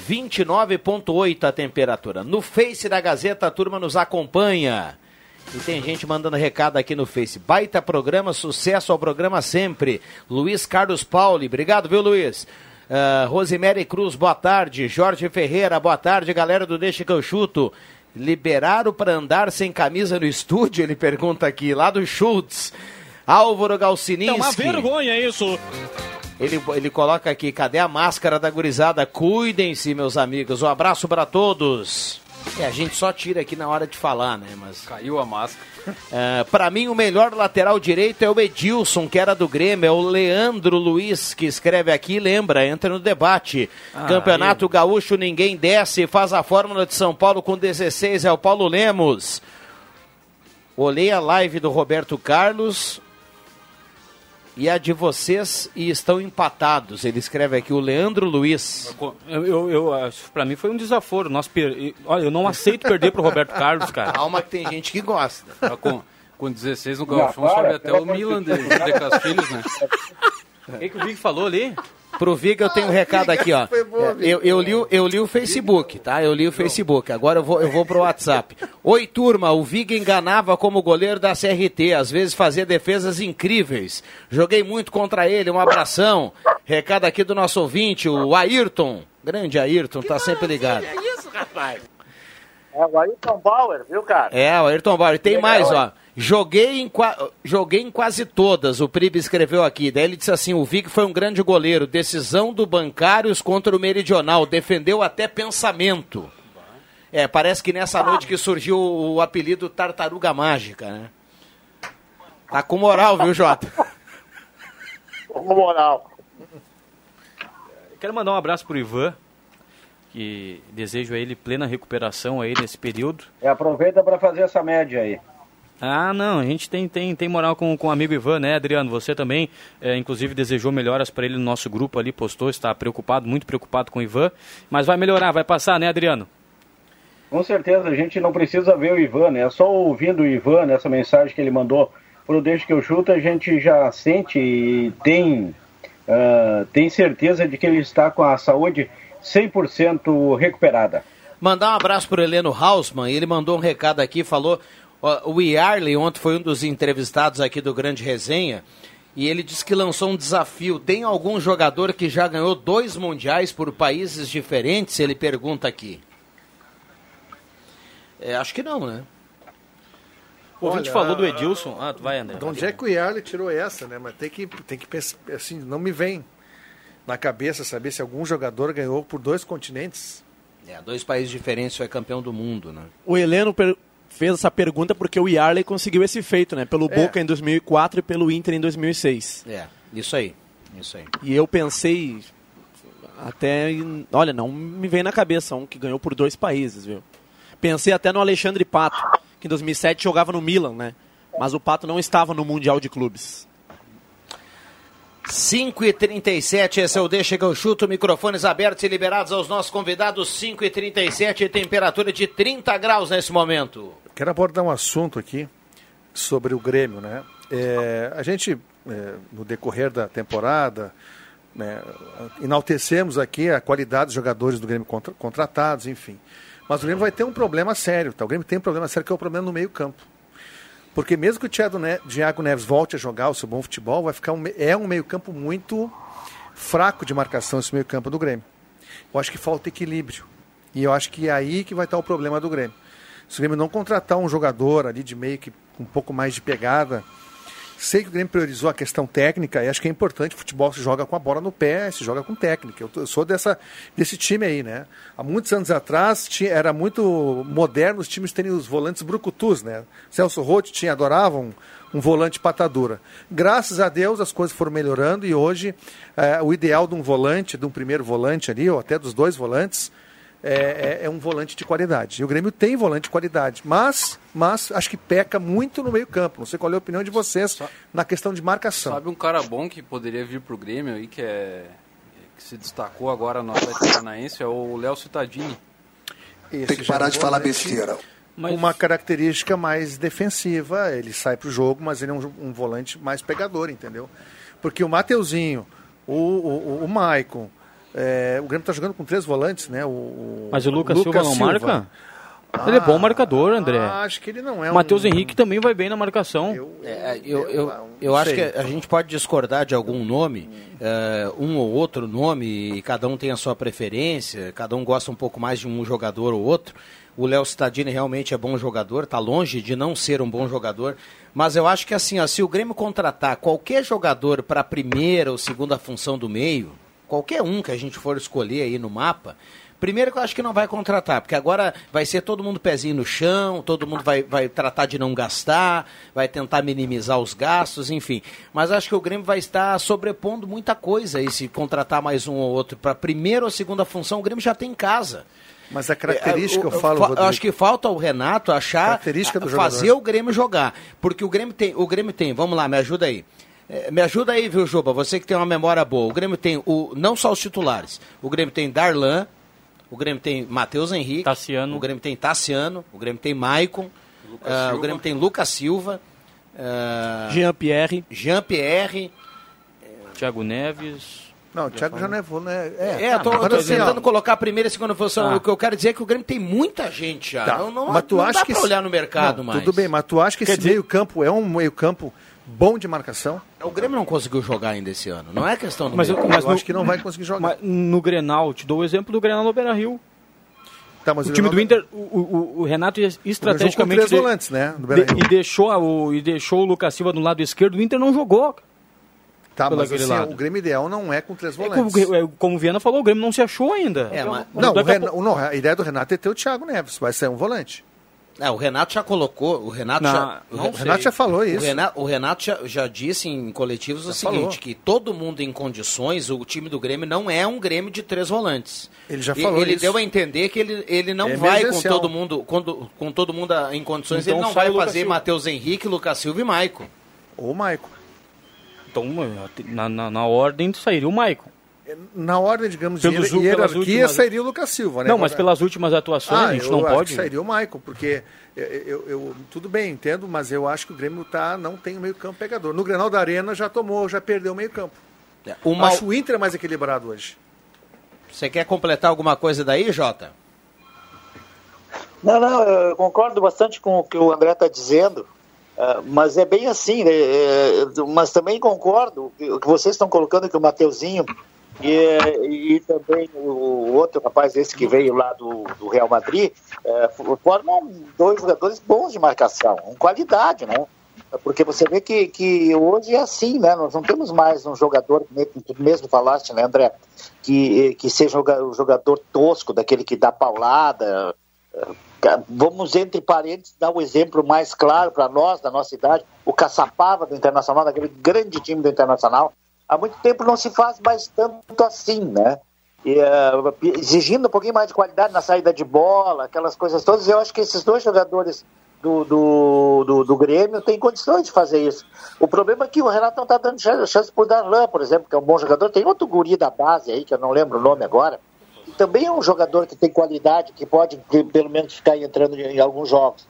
29,8 a temperatura. No Face da Gazeta, a turma nos acompanha. E tem gente mandando recado aqui no Face. Baita programa, sucesso ao programa sempre. Luiz Carlos Pauli, obrigado, viu, Luiz? Uh, Rosemary Cruz, boa tarde. Jorge Ferreira, boa tarde, galera do Deixa que eu chuto. Liberaram para andar sem camisa no estúdio? Ele pergunta aqui, lá do Schultz. Álvaro Galcininski. É uma vergonha isso. Ele, ele coloca aqui, cadê a máscara da gurizada? Cuidem-se, meus amigos. Um abraço para todos. É, a gente só tira aqui na hora de falar, né? Mas caiu a máscara. É, para mim o melhor lateral direito é o Edilson, que era do Grêmio, é o Leandro Luiz que escreve aqui, lembra, entra no debate. Ah, Campeonato eu... Gaúcho ninguém desce, faz a fórmula de São Paulo com 16 é o Paulo Lemos. Olhei a live do Roberto Carlos, e a de vocês e estão empatados. Ele escreve aqui o Leandro Luiz. Eu, eu, eu para mim foi um desaforo. Nós per... Olha, eu não aceito perder pro Roberto Carlos, cara. Calma que tem gente que gosta. Com, com 16 no Galchão sobe até o Milan de, de Castilhos, né? O que, que o Vig falou ali? Pro Viga eu tenho um recado aqui, ó. Eu, eu, li, eu li o Facebook, tá? Eu li o Facebook. Agora eu vou, eu vou pro WhatsApp. Oi, turma. O Viga enganava como goleiro da CRT. Às vezes fazia defesas incríveis. Joguei muito contra ele. Um abração. Recado aqui do nosso ouvinte, o Ayrton. Grande Ayrton, tá sempre ligado. É isso, rapaz. É o Ayrton Bauer, viu, cara? É, o Ayrton Bauer. E tem Legal, mais, ó. Joguei em, joguei em quase todas, o Pribe escreveu aqui. Daí ele disse assim: o Vic foi um grande goleiro. Decisão do Bancários contra o Meridional. Defendeu até pensamento. É, parece que nessa noite que surgiu o apelido Tartaruga Mágica, né? Tá com moral, viu, Jota? com moral. Quero mandar um abraço pro Ivan, que desejo a ele plena recuperação aí nesse período. E aproveita para fazer essa média aí. Ah, não, a gente tem, tem, tem moral com, com o amigo Ivan, né, Adriano? Você também, é, inclusive, desejou melhoras para ele no nosso grupo ali, postou, está preocupado, muito preocupado com o Ivan, mas vai melhorar, vai passar, né, Adriano? Com certeza, a gente não precisa ver o Ivan, né? É só ouvindo o Ivan, nessa mensagem que ele mandou pro Deixa que eu chuto, a gente já sente e tem, uh, tem certeza de que ele está com a saúde 100% recuperada. Mandar um abraço para o Heleno Hausmann, ele mandou um recado aqui, falou o Yarley ontem foi um dos entrevistados aqui do Grande Resenha e ele disse que lançou um desafio. Tem algum jogador que já ganhou dois mundiais por países diferentes? Ele pergunta aqui. É, acho que não, né? O ouvinte Olha, falou do Edilson. Ah, tu vai, André. De onde é que o Yarley tirou essa, né? Mas tem que, tem que pensar, assim, não me vem na cabeça saber se algum jogador ganhou por dois continentes. É, dois países diferentes foi campeão do mundo, né? O Heleno per fez essa pergunta porque o Yarley conseguiu esse feito, né? Pelo é. Boca em 2004 e pelo Inter em 2006. É, isso aí. Isso aí. E eu pensei até, olha, não me vem na cabeça um que ganhou por dois países, viu? Pensei até no Alexandre Pato, que em 2007 jogava no Milan, né? Mas o Pato não estava no Mundial de Clubes. 5 e 37 esse é o Deixa que eu chuto, microfones abertos e liberados aos nossos convidados, 5 e 37 temperatura de 30 graus nesse momento. Quero abordar um assunto aqui sobre o Grêmio, né? É, a gente, é, no decorrer da temporada, né, enaltecemos aqui a qualidade dos jogadores do Grêmio contra, contratados, enfim. Mas o Grêmio vai ter um problema sério, tá? O Grêmio tem um problema sério que é o problema no meio campo. Porque mesmo que o Thiago Neves volte a jogar o seu bom futebol, vai ficar um, é um meio campo muito fraco de marcação esse meio campo do Grêmio. Eu acho que falta equilíbrio. E eu acho que é aí que vai estar o problema do Grêmio. Se o Grêmio não contratar um jogador ali de meio que um pouco mais de pegada, Sei que o Grêmio priorizou a questão técnica e acho que é importante. O futebol se joga com a bola no pé, se joga com técnica. Eu, eu sou dessa, desse time aí, né? Há muitos anos atrás tinha, era muito moderno os times terem os volantes brucutus, né? Celso Roth tinha, adorava um, um volante patadura. Graças a Deus as coisas foram melhorando e hoje eh, o ideal de um volante, de um primeiro volante ali, ou até dos dois volantes, é, é- é um volante de qualidade. E o Grêmio tem volante de qualidade, mas, mas acho que peca muito no meio-campo. Não sei qual é a opinião de vocês na questão de marcação. Sabe um cara bom que poderia vir pro Grêmio aí, que é que se destacou agora no Atlético Paranaense, é o Léo Cittadini. Esse que já parar é um de falar besteira. Com uma característica mais defensiva, ele sai pro jogo, mas ele é um, um volante mais pegador, entendeu? Porque o Mateuzinho, o, o, o Maicon, é, o Grêmio tá jogando com três volantes, né? O, Mas o Lucas Silva não marca? Ele é bom marcador, André. Ah, acho que ele não é um- Matheus Henrique também vai bem na marcação. É, eu, eu, eu acho que a gente pode discordar de algum nome, eh, um ou outro nome, e cada um tem a sua preferência, cada um gosta um pouco mais de um jogador ou outro. O Léo Cittadini realmente é bom jogador, está longe de não ser um bom jogador, mas eu acho que assim, ó, se o Grêmio contratar qualquer jogador para a primeira ou segunda função do meio, qualquer um que a gente for escolher aí no mapa, Primeiro que eu acho que não vai contratar, porque agora vai ser todo mundo pezinho no chão, todo mundo vai, vai tratar de não gastar, vai tentar minimizar os gastos, enfim. Mas acho que o Grêmio vai estar sobrepondo muita coisa aí, se contratar mais um ou outro para primeira ou segunda função, o Grêmio já tem em casa. Mas a característica, É, eu falo, fa- Rodrigo, acho que falta o Renato achar fazer o Grêmio jogar, porque o Grêmio tem, o Grêmio tem, vamos lá, me ajuda aí. É, Me ajuda aí, viu, Juba? Você que tem uma memória boa. O Grêmio tem o não só os titulares. O Grêmio tem Darlan, o Grêmio tem Matheus Henrique, Tassiano. o Grêmio tem Tassiano, o Grêmio tem Maicon, ah, o. Grêmio tem Lucas Silva, ah, Jean-Pierre. Jean-Pierre. Thiago Neves. Não, o Thiago já não é voo, né? É, eu tô, eu tô assim, ó, tentando colocar a primeira e segunda função. Ah. O que eu quero dizer é que o Grêmio tem muita gente já. Tá, Não, não, mas tu não acha dá que pra esse- olhar no mercado Não, mais. Tudo bem, mas tu acha que Quer esse dizer- meio-campo é um meio-campo bom de marcação? O Grêmio não conseguiu jogar ainda esse ano. Não é questão do Mas, eu- mas no- que não vai conseguir jogar. Mas no Grenal, te dou o exemplo do Grenal no Beira-Rio. Tá, mas o o time do Inter, o, o- o Renato estrategicamente com três volantes, né, de- e deixou a- o e deixou o Lucas Silva do lado esquerdo, o Inter não jogou. Tá, pelo mas assim, lado. o Grêmio ideal não é com três É volantes. como, é, como o Viana falou, o Grêmio não se achou ainda. É, mas- Não, o Daqui a Ren- não, a ideia do Renato é ter o Thiago Neves, vai ser um volante. É, o Renato já colocou, o Renato Não, já, não O Renato já falou isso. O Renato, o Renato já, já disse em coletivos o Já seguinte, falou. que todo mundo em condições, o time do Grêmio não é um Grêmio de três volantes. Ele já E- falou Ele isso. deu a entender que ele, ele não É vai com todo mundo, com, com todo mundo em condições, Então ele não vai o fazer. Matheus Henrique, Lucas Silva e Maicon. Ou Maicon. Então, na, na, na ordem sairia o Maicon. Na ordem, digamos, de hierarquia, últimas- sairia o Lucas Silva, né? Não, mas pelas últimas atuações Ah, a gente eu não acho pode. que sairia o Maicon, porque eu, eu- eu- tudo bem, entendo, mas eu acho que o Grêmio tá, não tem o meio campo pegador. No Grenal da Arena já tomou, já perdeu o meio campo. O Mal- Acho o Inter mais equilibrado hoje. Você quer completar alguma coisa daí, Jota? Não, não, eu concordo bastante com o que o André está dizendo, ah, mas é bem assim, né, é, mas também concordo que vocês estão colocando que o Mateuzinho e, e também o outro rapaz esse que veio lá do, do Real Madrid é, formam dois jogadores bons de marcação, com qualidade, né? Porque você vê que, que hoje é assim, né? Nós não temos mais um jogador, tu mesmo falaste, né, André? Que, que seja um um jogador tosco, daquele que dá paulada, Vamos, entre parênteses, dar o exemplo mais claro para nós, da nossa idade, o Caçapava do Internacional, daquele grande time do Internacional. Há muito tempo não se faz mais tanto assim, né? E, eh, exigindo um pouquinho mais de qualidade na saída de bola, aquelas coisas todas. Eu acho que esses dois jogadores do, do, do, do Grêmio têm condições de fazer isso. O problema é que o Renato não está dando chance, chance pro Darlan, por exemplo, que é um bom jogador. Tem outro guri da base aí, que eu não lembro o nome agora, que também é um jogador que tem qualidade, que pode pe- pelo menos ficar entrando em alguns jogos.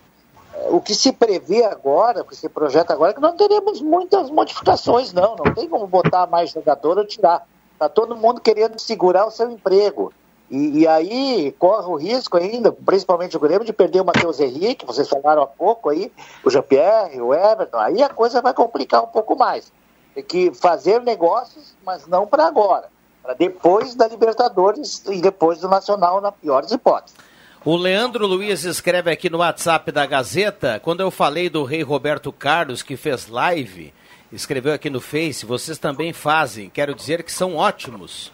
O que se prevê agora, o que se projeta agora, é que não teremos muitas modificações, não. Não tem como botar mais jogador ou tirar. Está todo mundo querendo segurar o seu emprego. E, e aí corre o risco ainda, principalmente o Grêmio, de perder o Matheus Henrique, vocês falaram há pouco aí, o Jean-Pierre, o Everton, aí a coisa vai complicar um pouco mais. Tem que fazer negócios, mas não para agora. Para depois da Libertadores e depois do Nacional, na pior das hipóteses. O Leandro Luiz escreve aqui no WhatsApp da Gazeta, quando eu falei do rei Roberto Carlos, que fez live, escreveu aqui no Face, vocês também fazem, quero dizer que são ótimos.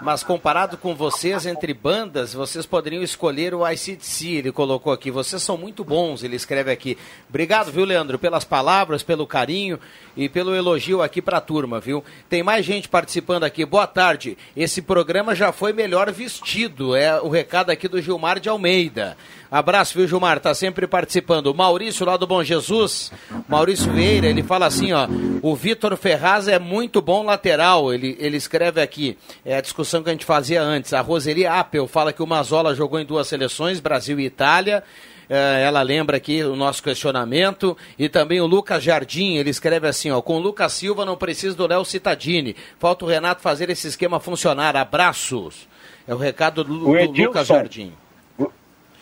Mas comparado com vocês, entre bandas, vocês poderiam escolher o ICDC, ele colocou aqui. Vocês são muito bons, ele escreve aqui. Obrigado, viu, Leandro, pelas palavras, pelo carinho e pelo elogio aqui pra turma, viu? Tem mais gente participando aqui. Boa tarde. Esse programa já foi melhor vestido. É o recado aqui do Gilmar de Almeida. Abraço, viu, Gilmar? Tá sempre participando. Maurício lá do Bom Jesus, Maurício Vieira, ele fala assim, ó. O Vitor Ferraz é muito bom lateral. Ele, ele escreve aqui. É a discussão que a gente fazia antes. A Roseli Appel fala que o Mazola jogou em duas seleções, Brasil e Itália. É, ela lembra aqui o nosso questionamento. E também o Lucas Jardim, ele escreve assim, ó. Com o Lucas Silva não precisa do Léo Citadini. Falta o Renato fazer esse esquema funcionar. Abraços. É o recado do, do. Lucas Jardim.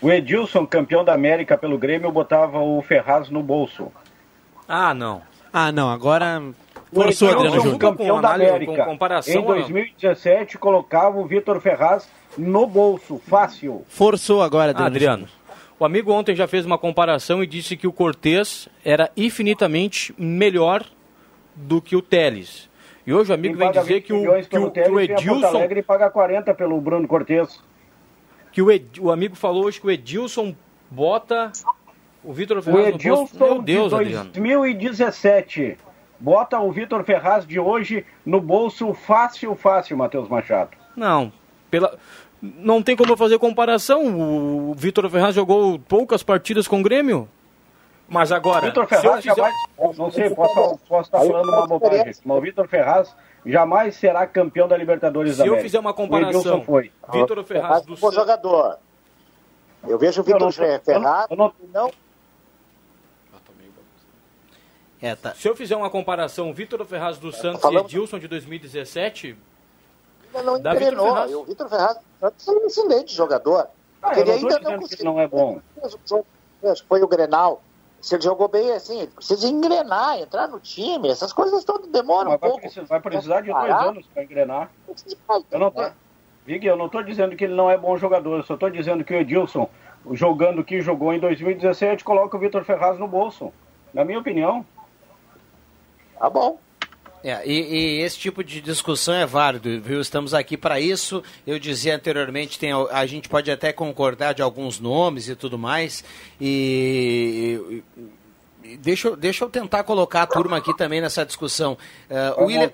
O Edilson, campeão da América pelo Grêmio, botava o Ferraz no bolso. Ah, não. Ah, não, agora O forçou Adriano Júnior. campeão da América, com comparação, em não. 2017, colocava o Vitor Ferraz no bolso, fácil. Forçou agora, Ah, Adriano. O amigo ontem já fez uma comparação e disse que o Cortez era infinitamente melhor do que o Teles. E hoje o amigo vem dizer 20 que o, milhões que o, que o Edilson. Alegre e paga 40 pelo Bruno Cortes. Que o, Ed- o amigo falou hoje que o Edilson bota o Vitor O Ferraz no posto. Edilson Meu Deus, de Adriano. 2017 bota o Vitor Ferraz de hoje no bolso fácil, fácil, Matheus Machado. Não, pela... não tem como eu fazer comparação. O Vitor Ferraz jogou poucas partidas com o Grêmio. Mas agora, Vitor se eu Ferraz fizer- jamais, não sei, posso, posso estar falando uma bobagem, mas o Vitor Ferraz jamais será campeão da Libertadores Se da eu América. fizer uma comparação. Vitor Ferraz do Bom jogador. Eu vejo o Vitor Ferraz. eu não- não É, tá. Se eu fizer uma comparação, Vitor Ferraz do Santos falando- e Edilson de 2017, ainda não engrenou. Ferraz. E O Vitor Ferraz é um excelente jogador. Ah, eu ele ainda não não é bom. Foi o Grenal. Se ele jogou bem assim, ele precisa engrenar, entrar no time. Essas coisas todas demoram um Mas vai pouco. precisar, vai precisar de dois anos para engrenar. Eu não tô, Vig, eu não estou dizendo que ele não é bom jogador, eu só estou dizendo que o Edilson, jogando o que jogou em 2017, coloca o Vitor Ferraz no bolso. Na minha opinião. Tá bom. É, e, e esse tipo de discussão é válido, viu? Estamos aqui para isso. Eu dizia anteriormente, tem, a gente pode até concordar de alguns nomes e tudo mais. E, e- deixa, eu- deixa eu tentar colocar a turma aqui também nessa discussão. Olha a William,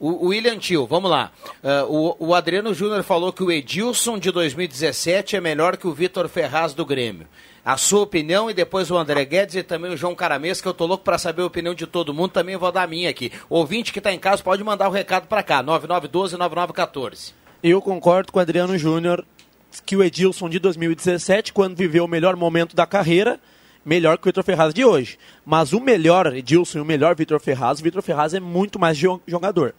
o, o William Tio, vamos lá. Eh, o, o Adriano Júnior falou que o Edilson de 2017 é melhor que o Vitor Ferraz do Grêmio. A sua opinião e depois o André Guedes e também o João Caramês, que eu tô louco para saber a opinião de todo mundo, também vou dar a minha aqui. Ouvinte que tá em casa pode mandar o recado para cá, 9912-9914. Eu concordo com o Adriano Júnior que o Edilson de 2017, quando viveu o melhor momento da carreira, melhor que o Vitor Ferraz de hoje. Mas o melhor Edilson e o melhor Vitor Ferraz, o Vitor Ferraz é muito mais jo- jogador.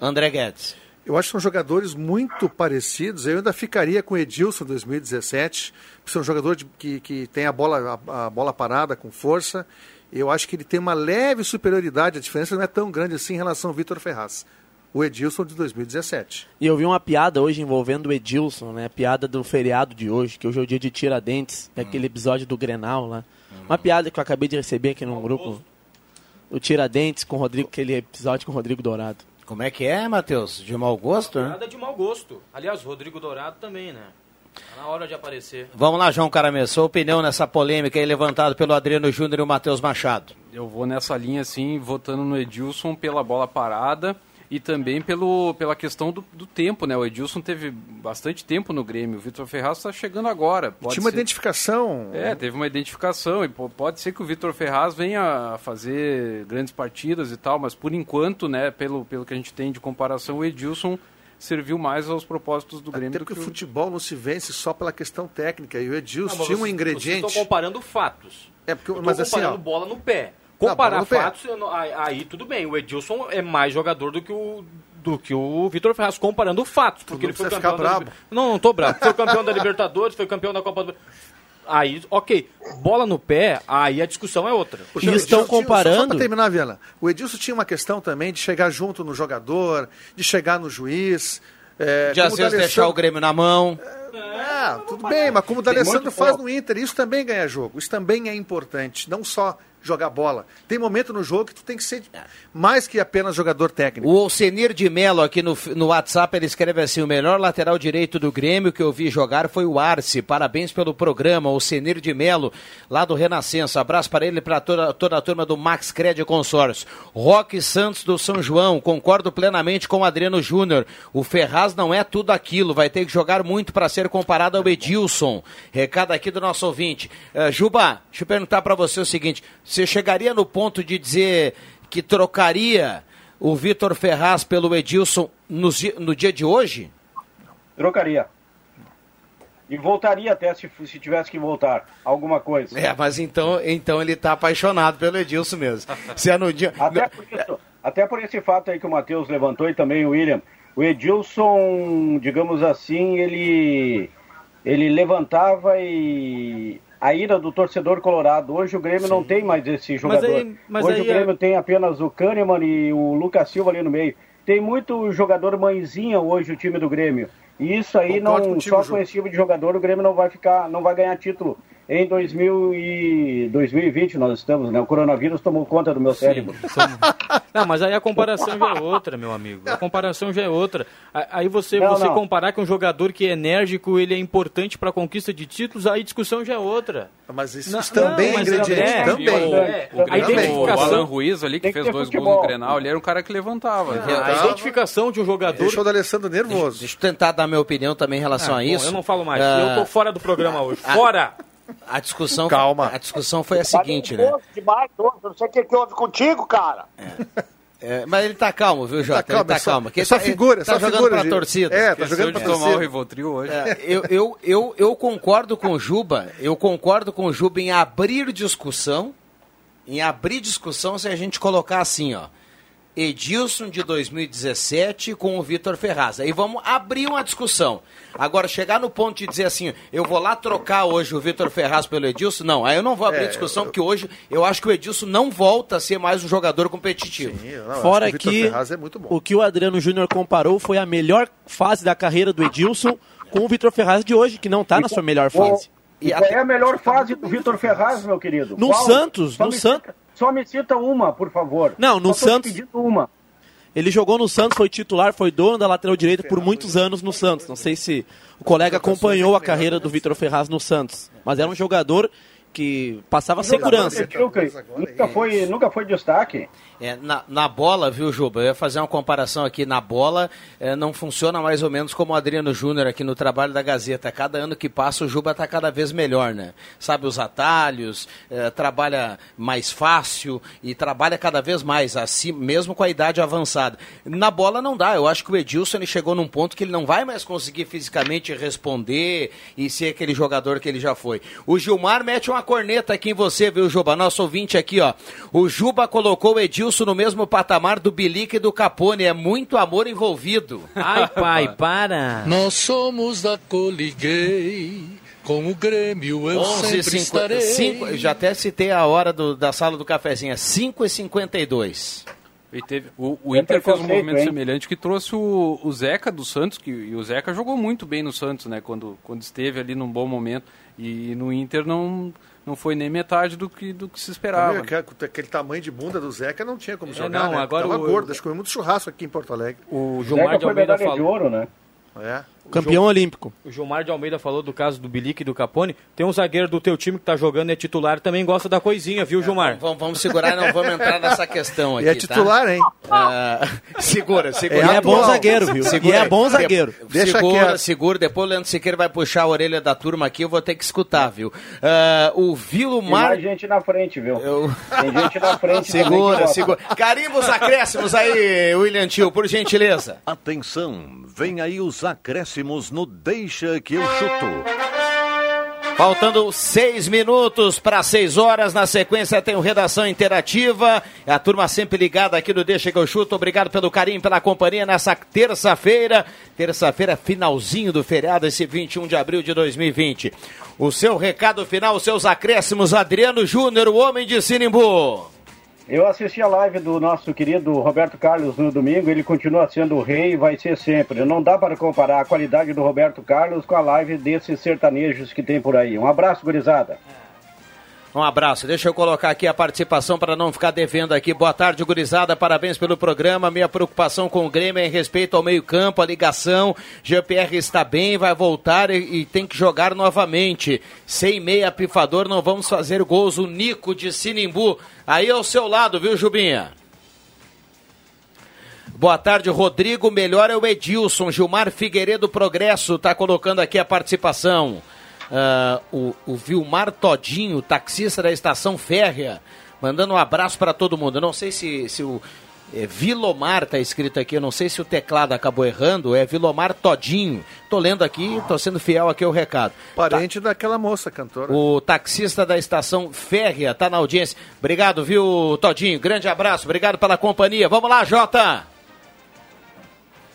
André Guedes. Eu acho que são jogadores muito parecidos. Eu ainda ficaria com o Edilson 2017, por ser um jogador de- que, que tem a bola, a, a bola parada com força. Eu acho que ele tem uma leve superioridade, a diferença não é tão grande assim em relação ao Vitor Ferraz. O Edilson de 2017. E eu vi uma piada hoje envolvendo o Edilson, né? A piada do feriado de hoje, que hoje é o dia de Tiradentes, é aquele episódio do Grenal lá. Uma piada que eu acabei de receber aqui num grupo. O Tiradentes com o Rodrigo, aquele episódio com o Rodrigo Dourado. Como é que é, Matheus? De mau gosto, né? nada de mau gosto. Aliás, o Rodrigo Dourado também, né? Tá na hora de aparecer. Vamos lá, João Caramês, sua opinião nessa polêmica aí levantada pelo Adriano Júnior e o Matheus Machado. Eu vou nessa linha, assim, votando no Edilson pela bola parada e também pelo, pela questão do, do tempo, né? O Edilson teve bastante tempo no Grêmio, o Vitor Ferraz está chegando agora. Pode Tinha uma ser- identificação. É, teve uma identificação e po- pode ser que o Vitor Ferraz venha a fazer grandes partidas e tal, mas por enquanto, né, pelo, pelo que a gente tem de comparação, o Edilson serviu mais aos propósitos do Grêmio Até do porque que o o... futebol não se vence só pela questão técnica. E o Edilson Não, tinha um vocês- ingrediente. Vocês estão comparando fatos. É porque, Eu tô mas assim, comparando ó, bola no pé. Comparar bola no pé. fatos, eu não- aí, aí tudo bem. O Edilson é mais jogador do que o do que o Vitor Ferraz comparando fatos, porque não ele foi precisa campeão ficar da brabo. Liber- Não, não tô bravo. Foi campeão da Libertadores, foi campeão da Copa do Aí, OK. Bola no pé, aí a discussão é outra. Porque o Edilson tinha- Só para terminar, Viana. O Edilson tinha uma questão também de chegar junto no jogador, de chegar no juiz. É, De às vezes deixar o Grêmio na mão. Ah, tudo bem, mas como o D'Alessandro faz no Inter, isso também ganha jogo. Isso também é importante. Não só jogar bola. Tem momento no jogo que tu tem que ser mais que apenas jogador técnico. O Alcenir de Melo aqui no, no WhatsApp, ele escreve assim, o melhor lateral direito do Grêmio que eu vi jogar foi o Arce. Parabéns pelo programa, Alcenir de Melo, lá do Renascença. Abraço para ele e para toda, toda a turma do Max Cred Consórcio. Roque Santos do São João, concordo plenamente com o Adriano Júnior. O Ferraz não é tudo aquilo, vai ter que jogar muito para ser comparado ao Edilson. Recado aqui do nosso ouvinte. Eh, Juba, deixa eu perguntar para você o seguinte, você chegaria no ponto de dizer que trocaria o Vitor Ferraz pelo Edilson di- no, dia de hoje? Trocaria. E voltaria até se, se tivesse que voltar. Alguma coisa. É, mas então, então ele tá apaixonado pelo Edilson mesmo. Se é no dia... Até por, isso- até por esse fato aí que o Matheus levantou e também o William. O Edilson, digamos assim, ele, ele levantava e a ira do torcedor colorado. Hoje o Grêmio não tem mais esse jogador. aí- mas Hoje o é- Grêmio tem apenas o Kahneman e o Lucas Silva ali no meio. Tem muito jogador mãezinha hoje o time do Grêmio. E isso aí Concordo não contigo, só Ju. com esse tipo de jogador o Grêmio não vai ficar, não vai ganhar título em 2000 e 2020 nós estamos, né? O coronavírus tomou conta do meu cérebro. Não, mas aí a comparação já é outra, meu amigo. A comparação já é outra. A- Aí você, Não, você não. comparar com um jogador que é enérgico, ele é importante para a conquista de títulos, aí a discussão já é outra. Mas isso, Não, também não, é mas ingrediente. é, também. O, É, o, a Grêmio, o identificação- Alan Ruiz ali, que que fez dois gols futebol. no Grenal, ele era um cara que levantava. A identificação de um jogador. Deixou o D'Alessandro nervoso. Deixa eu tentar dar minha opinião também em relação Ah, a bom, isso. eu não falo mais. Ah, Eu tô fora do programa hoje. Fora! A discussão, Calma. A discussão foi a seguinte, né? Demais, não sei o que, que houve contigo, cara. É, mas ele tá calmo, viu, Jota? calmo, ele tá é só- calmo. é só ele figura, é tá só jogando figura, pra torcida. É, tá jogando pra tomar o torcida. Rivotril hoje. É, eu, eu, eu, eu concordo com o Juba, eu concordo com o Juba em abrir discussão, em abrir discussão se a gente colocar assim, ó. Edilson de 2017 com o Vitor Ferraz. Aí vamos abrir uma discussão. Agora, chegar no ponto de dizer assim, eu vou lá trocar hoje o Vitor Ferraz pelo Edilson, não. Aí eu não vou abrir É, discussão, porque hoje eu acho que o Edilson não volta a ser mais um jogador competitivo. Sim, eu não, Fora acho que o que Ferraz é muito bom. o que o Adriano Júnior comparou foi a melhor fase da carreira do Edilson com o Vitor Ferraz de hoje, que não está na sua melhor fase. E qual é a melhor fase do Vitor Ferraz, meu querido? No Qual? Santos, Só no me Santos. Só me cita uma, por favor. Não, no Só Santos- pedindo uma. Ele jogou no Santos, foi titular, foi dono da lateral direita por muitos anos no Santos. Não sei se o colega acompanhou a carreira do Vitor Ferraz no Santos, mas era um jogador que passava segurança. Nunca, nunca foi, nunca foi destaque. É, na, na bola, viu, Juba? Eu ia fazer uma comparação aqui. Na bola, é, não funciona mais ou menos como o Adriano Júnior aqui no trabalho da Gazeta. Cada ano que passa, o Juba está cada vez melhor, né? Sabe os atalhos, é, trabalha mais fácil e trabalha cada vez mais, assim, mesmo com a idade avançada. Na bola não dá. Eu acho que o Edilson ele chegou num ponto que ele não vai mais conseguir fisicamente responder e ser aquele jogador que ele já foi. O Gilmar mete uma corneta aqui em você, viu, Juba? Nosso ouvinte aqui, ó. O Juba colocou o Edilson no mesmo patamar do Bilic e do Capone. É muito amor envolvido. Ai, pai, para. Nós somos da Coliguei, com o Grêmio eu 11 sempre cinco- estarei. cinco- já até citei a hora do- da sala do cafezinho, é 5 e 52 E teve, o, o É Inter fez um movimento hein? semelhante que trouxe o, o Zeca do Santos, que, e o Zeca jogou muito bem no Santos, né? Quando, quando esteve ali num bom momento. E no Inter não, não foi nem metade do que, do que se esperava. Aquele, aquele tamanho de bunda do Zeca não tinha como É, jogar, não, né? agora Tava o- gordo, acho que comeu muito churrasco aqui em Porto Alegre. O Gilmar Zeca de foi Almeida medalha de falou. ouro, né? É. Campeão olímpico. O Gilmar de Almeida falou do caso do Bilic e do Capone. Tem um zagueiro do teu time que tá jogando e é titular, também gosta da coisinha, viu, Gilmar? Vamos, vamos segurar, não vamos entrar nessa questão aqui. E é titular, tá? hein? Ah, segura, segura. E é bom zagueiro, viu? Segura E é bom zagueiro. Deixa segura, quieto. segura. Depois o Leandro Siqueira vai puxar a orelha da turma aqui, eu vou ter que escutar, viu? Ah, o Tem Vilumar... mais gente na frente, viu? Eu... Tem gente na frente. Segura, segura. Carimba os acréscimos aí, William Tio, por gentileza. Atenção, vem aí os acréscimos no Deixa que eu chuto. Faltando seis minutos para seis horas, na sequência tem o Redação Interativa. A turma sempre ligada aqui no Deixa que eu chuto. Obrigado pelo carinho, pela companhia nessa terça-feira. Terça-feira, finalzinho do feriado, esse 21 de abril de 2020. O seu recado final, os seus acréscimos, Adriano Júnior, o homem de Sinimbu. Eu assisti a live do nosso querido Roberto Carlos no domingo, ele continua sendo o rei e vai ser sempre. Não dá para comparar a qualidade do Roberto Carlos com a live desses sertanejos que tem por aí. Um abraço, gurizada. Um abraço. Deixa eu colocar aqui a participação para não ficar devendo aqui. Boa tarde, gurizada. Parabéns pelo programa. Minha preocupação com o Grêmio é em respeito ao meio-campo, a ligação. GPR está bem, vai voltar e, e, tem que jogar novamente. Sem meia pifador, não vamos fazer gols. O Nico de Sinimbu. Aí ao seu lado, viu, Jubinha? Boa tarde, Rodrigo. Melhor é o Edilson. Gilmar Figueiredo Progresso está colocando aqui a participação. Uh, o, o Vilmar Todinho, taxista da estação férrea, mandando um abraço para todo mundo. Eu não sei se, se o é, Vilomar está escrito aqui, eu não sei se o teclado acabou errando, é Vilomar Todinho. Tô lendo aqui, tô sendo fiel aqui ao recado. Parente tá. daquela moça cantora. O taxista da estação férrea tá na audiência. Obrigado, viu, Todinho? Grande abraço, obrigado pela companhia. Vamos lá, Jota!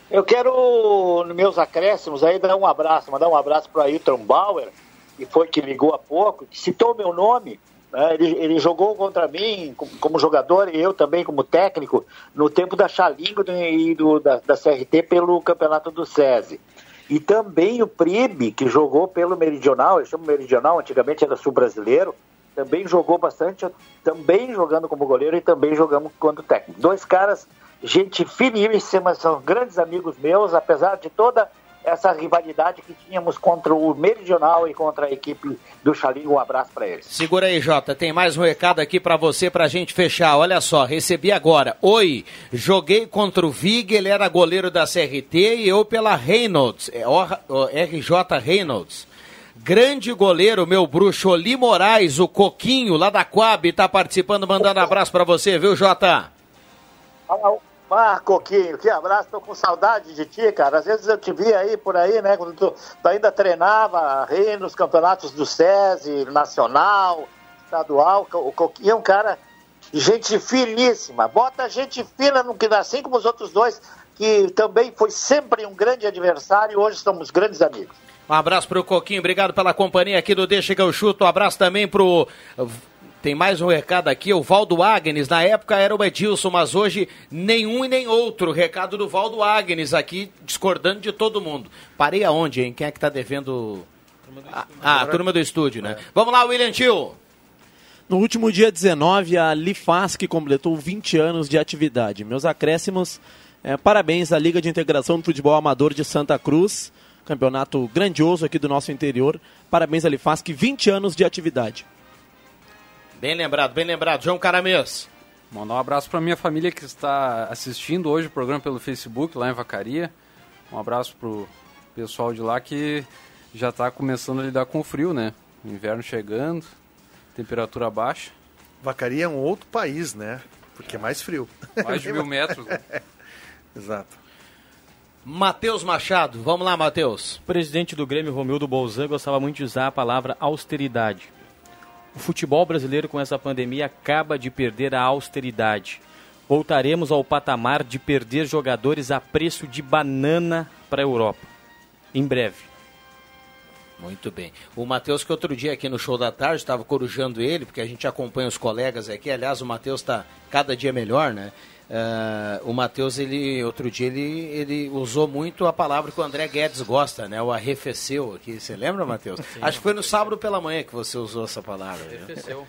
Eu quero, nos meus acréscimos, aí dar um abraço, mandar um abraço para Ailton Bauer, que foi que ligou há pouco, que citou meu nome. Né? Ele, ele, jogou contra mim como, jogador e eu também como técnico no tempo da Xalingo e do, da, da CRT pelo campeonato do SESI. E também o Pribe, que jogou pelo Meridional, eu chamo Meridional, antigamente era sul-brasileiro, também jogou bastante, também jogando como goleiro e também jogando quando técnico. Dois caras, gente finíssima, são grandes amigos meus, apesar de toda essa rivalidade que tínhamos contra o Meridional e contra a equipe do Xalingo. Um abraço para eles. Segura aí, Jota. Tem mais um recado aqui para você, para a gente fechar. Olha só, recebi agora. Oi, joguei contra o Vig, ele era goleiro da CRT e eu pela Reynolds, é RJ Reynolds. Grande goleiro, meu bruxo, Oli Moraes, o Coquinho, lá da Coab, tá participando, mandando abraço para você, viu, Jota? Ah, Coquinho, que abraço, tô com saudade de ti, cara. Às vezes eu te vi aí por aí, né? Quando tu, tu ainda treinava rei nos campeonatos do SESI, nacional, estadual. O Coquinho é um cara gente finíssima. Bota gente fina no que assim como os outros dois, que também foi sempre um grande adversário e hoje somos grandes amigos. Um abraço pro Coquinho, obrigado pela companhia aqui do Deixa que eu chuto. Um abraço também pro tem mais um recado aqui, o Valdo Agnes. Na época era o Edilson, mas hoje nenhum e nem outro. Recado do Valdo Agnes aqui, discordando de todo mundo. Parei aonde, hein? Quem é que tá devendo. Ah, ah, a turma do estúdio, né? É. Vamos lá, William Tio. No último dia 19, a Lifasc completou 20 anos de atividade. Meus acréscimos, é, parabéns à Liga de Integração do Futebol Amador de Santa Cruz, campeonato grandioso aqui do nosso interior. Parabéns à Lifasc, 20 anos de atividade. Bem lembrado, bem lembrado. João Caramês. Mandar um abraço para minha família que está assistindo hoje o programa pelo Facebook, lá em Vacaria. Um abraço pro pessoal de lá que já está começando a lidar com o frio, né? Inverno chegando, temperatura baixa. Vacaria é um outro país, né? Porque é mais frio. Mais de mil metros. Né? Exato. Matheus Machado, vamos lá, Matheus. O presidente do Grêmio, Romildo Bolzan, gostava muito de usar a palavra austeridade. O futebol brasileiro com essa pandemia acaba de perder a austeridade. Voltaremos ao patamar de perder jogadores a preço de banana para a Europa. Em breve. Muito bem. O Matheus, que outro dia aqui no show da tarde, estava corujando ele, porque a gente acompanha os colegas aqui. Aliás, o Matheus está cada dia melhor, né? Uh, o Matheus, ele, outro dia, ele, ele usou muito a palavra que o André Guedes gosta, né? O arrefeceu aqui. Você lembra, Matheus? Acho que foi no sábado pela manhã que você usou essa palavra. Arrefeceu. Né?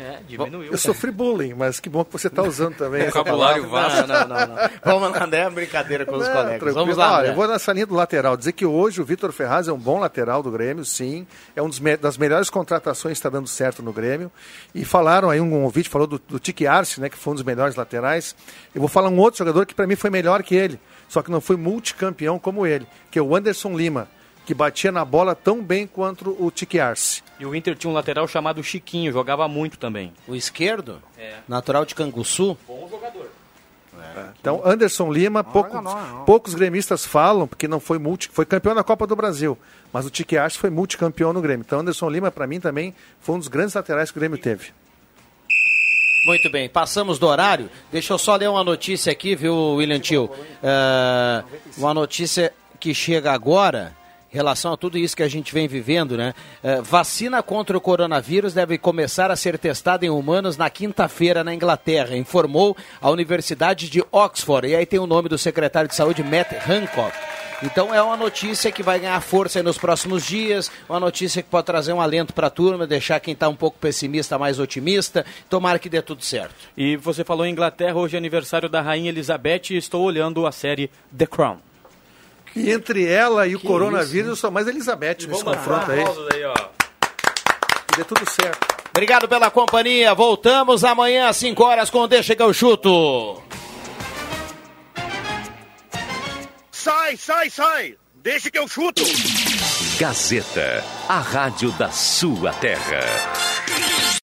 É, diminuiu. Eu sofri bullying, mas que bom que você está usando também. Vocabulário vasto. Não, não, não, não. Vamos lá, é brincadeira com os não, colegas. Tranquilo. Vamos lá. Olha, eu vou nessa linha do lateral. Dizer que hoje o Vitor Ferraz é um bom lateral do Grêmio, sim. É uma das melhores contratações que está dando certo no Grêmio. E falaram aí, um ouvinte falou do, do Tiki Arce, né, que foi um dos melhores laterais. Eu vou falar um outro jogador que para mim foi melhor que ele, só que não foi multicampeão como ele, que é o Anderson Lima que batia na bola tão bem quanto o Tiki Arce. E o Inter tinha um lateral chamado Chiquinho, jogava muito também. O esquerdo? É. Natural de Canguçu? Bom jogador. É. Então, Anderson Lima, poucos, não, não. poucos gremistas falam, porque não foi multi, foi campeão da Copa do Brasil, mas o Tiki Arce foi multicampeão no Grêmio. Então, Anderson Lima, para mim, também foi um dos grandes laterais que o Grêmio teve. Muito bem, passamos do horário. Deixa eu só ler uma notícia aqui, viu, William Tio? Uh, uma notícia que chega agora relação a tudo isso que a gente vem vivendo, né? Eh, vacina contra o coronavírus deve começar a ser testada em humanos na quinta-feira na Inglaterra, informou a Universidade de Oxford. E aí tem o nome do secretário de saúde, Matt Hancock. Então é uma notícia que vai ganhar força nos próximos dias, uma notícia que pode trazer um alento para a turma, deixar quem está um pouco pessimista mais otimista. Tomara que dê tudo certo. E você falou em Inglaterra, hoje é aniversário da Rainha Elizabeth e estou olhando a série The Crown. Que entre ela e o Que coronavírus, eu sou mais Elizabeth nesse confronto aí. Que dê tudo certo. Obrigado pela companhia. Voltamos amanhã às 5 horas com o Deixa que eu chuto. Sai, sai, sai! Deixa que eu chuto! Gazeta, a rádio da sua terra.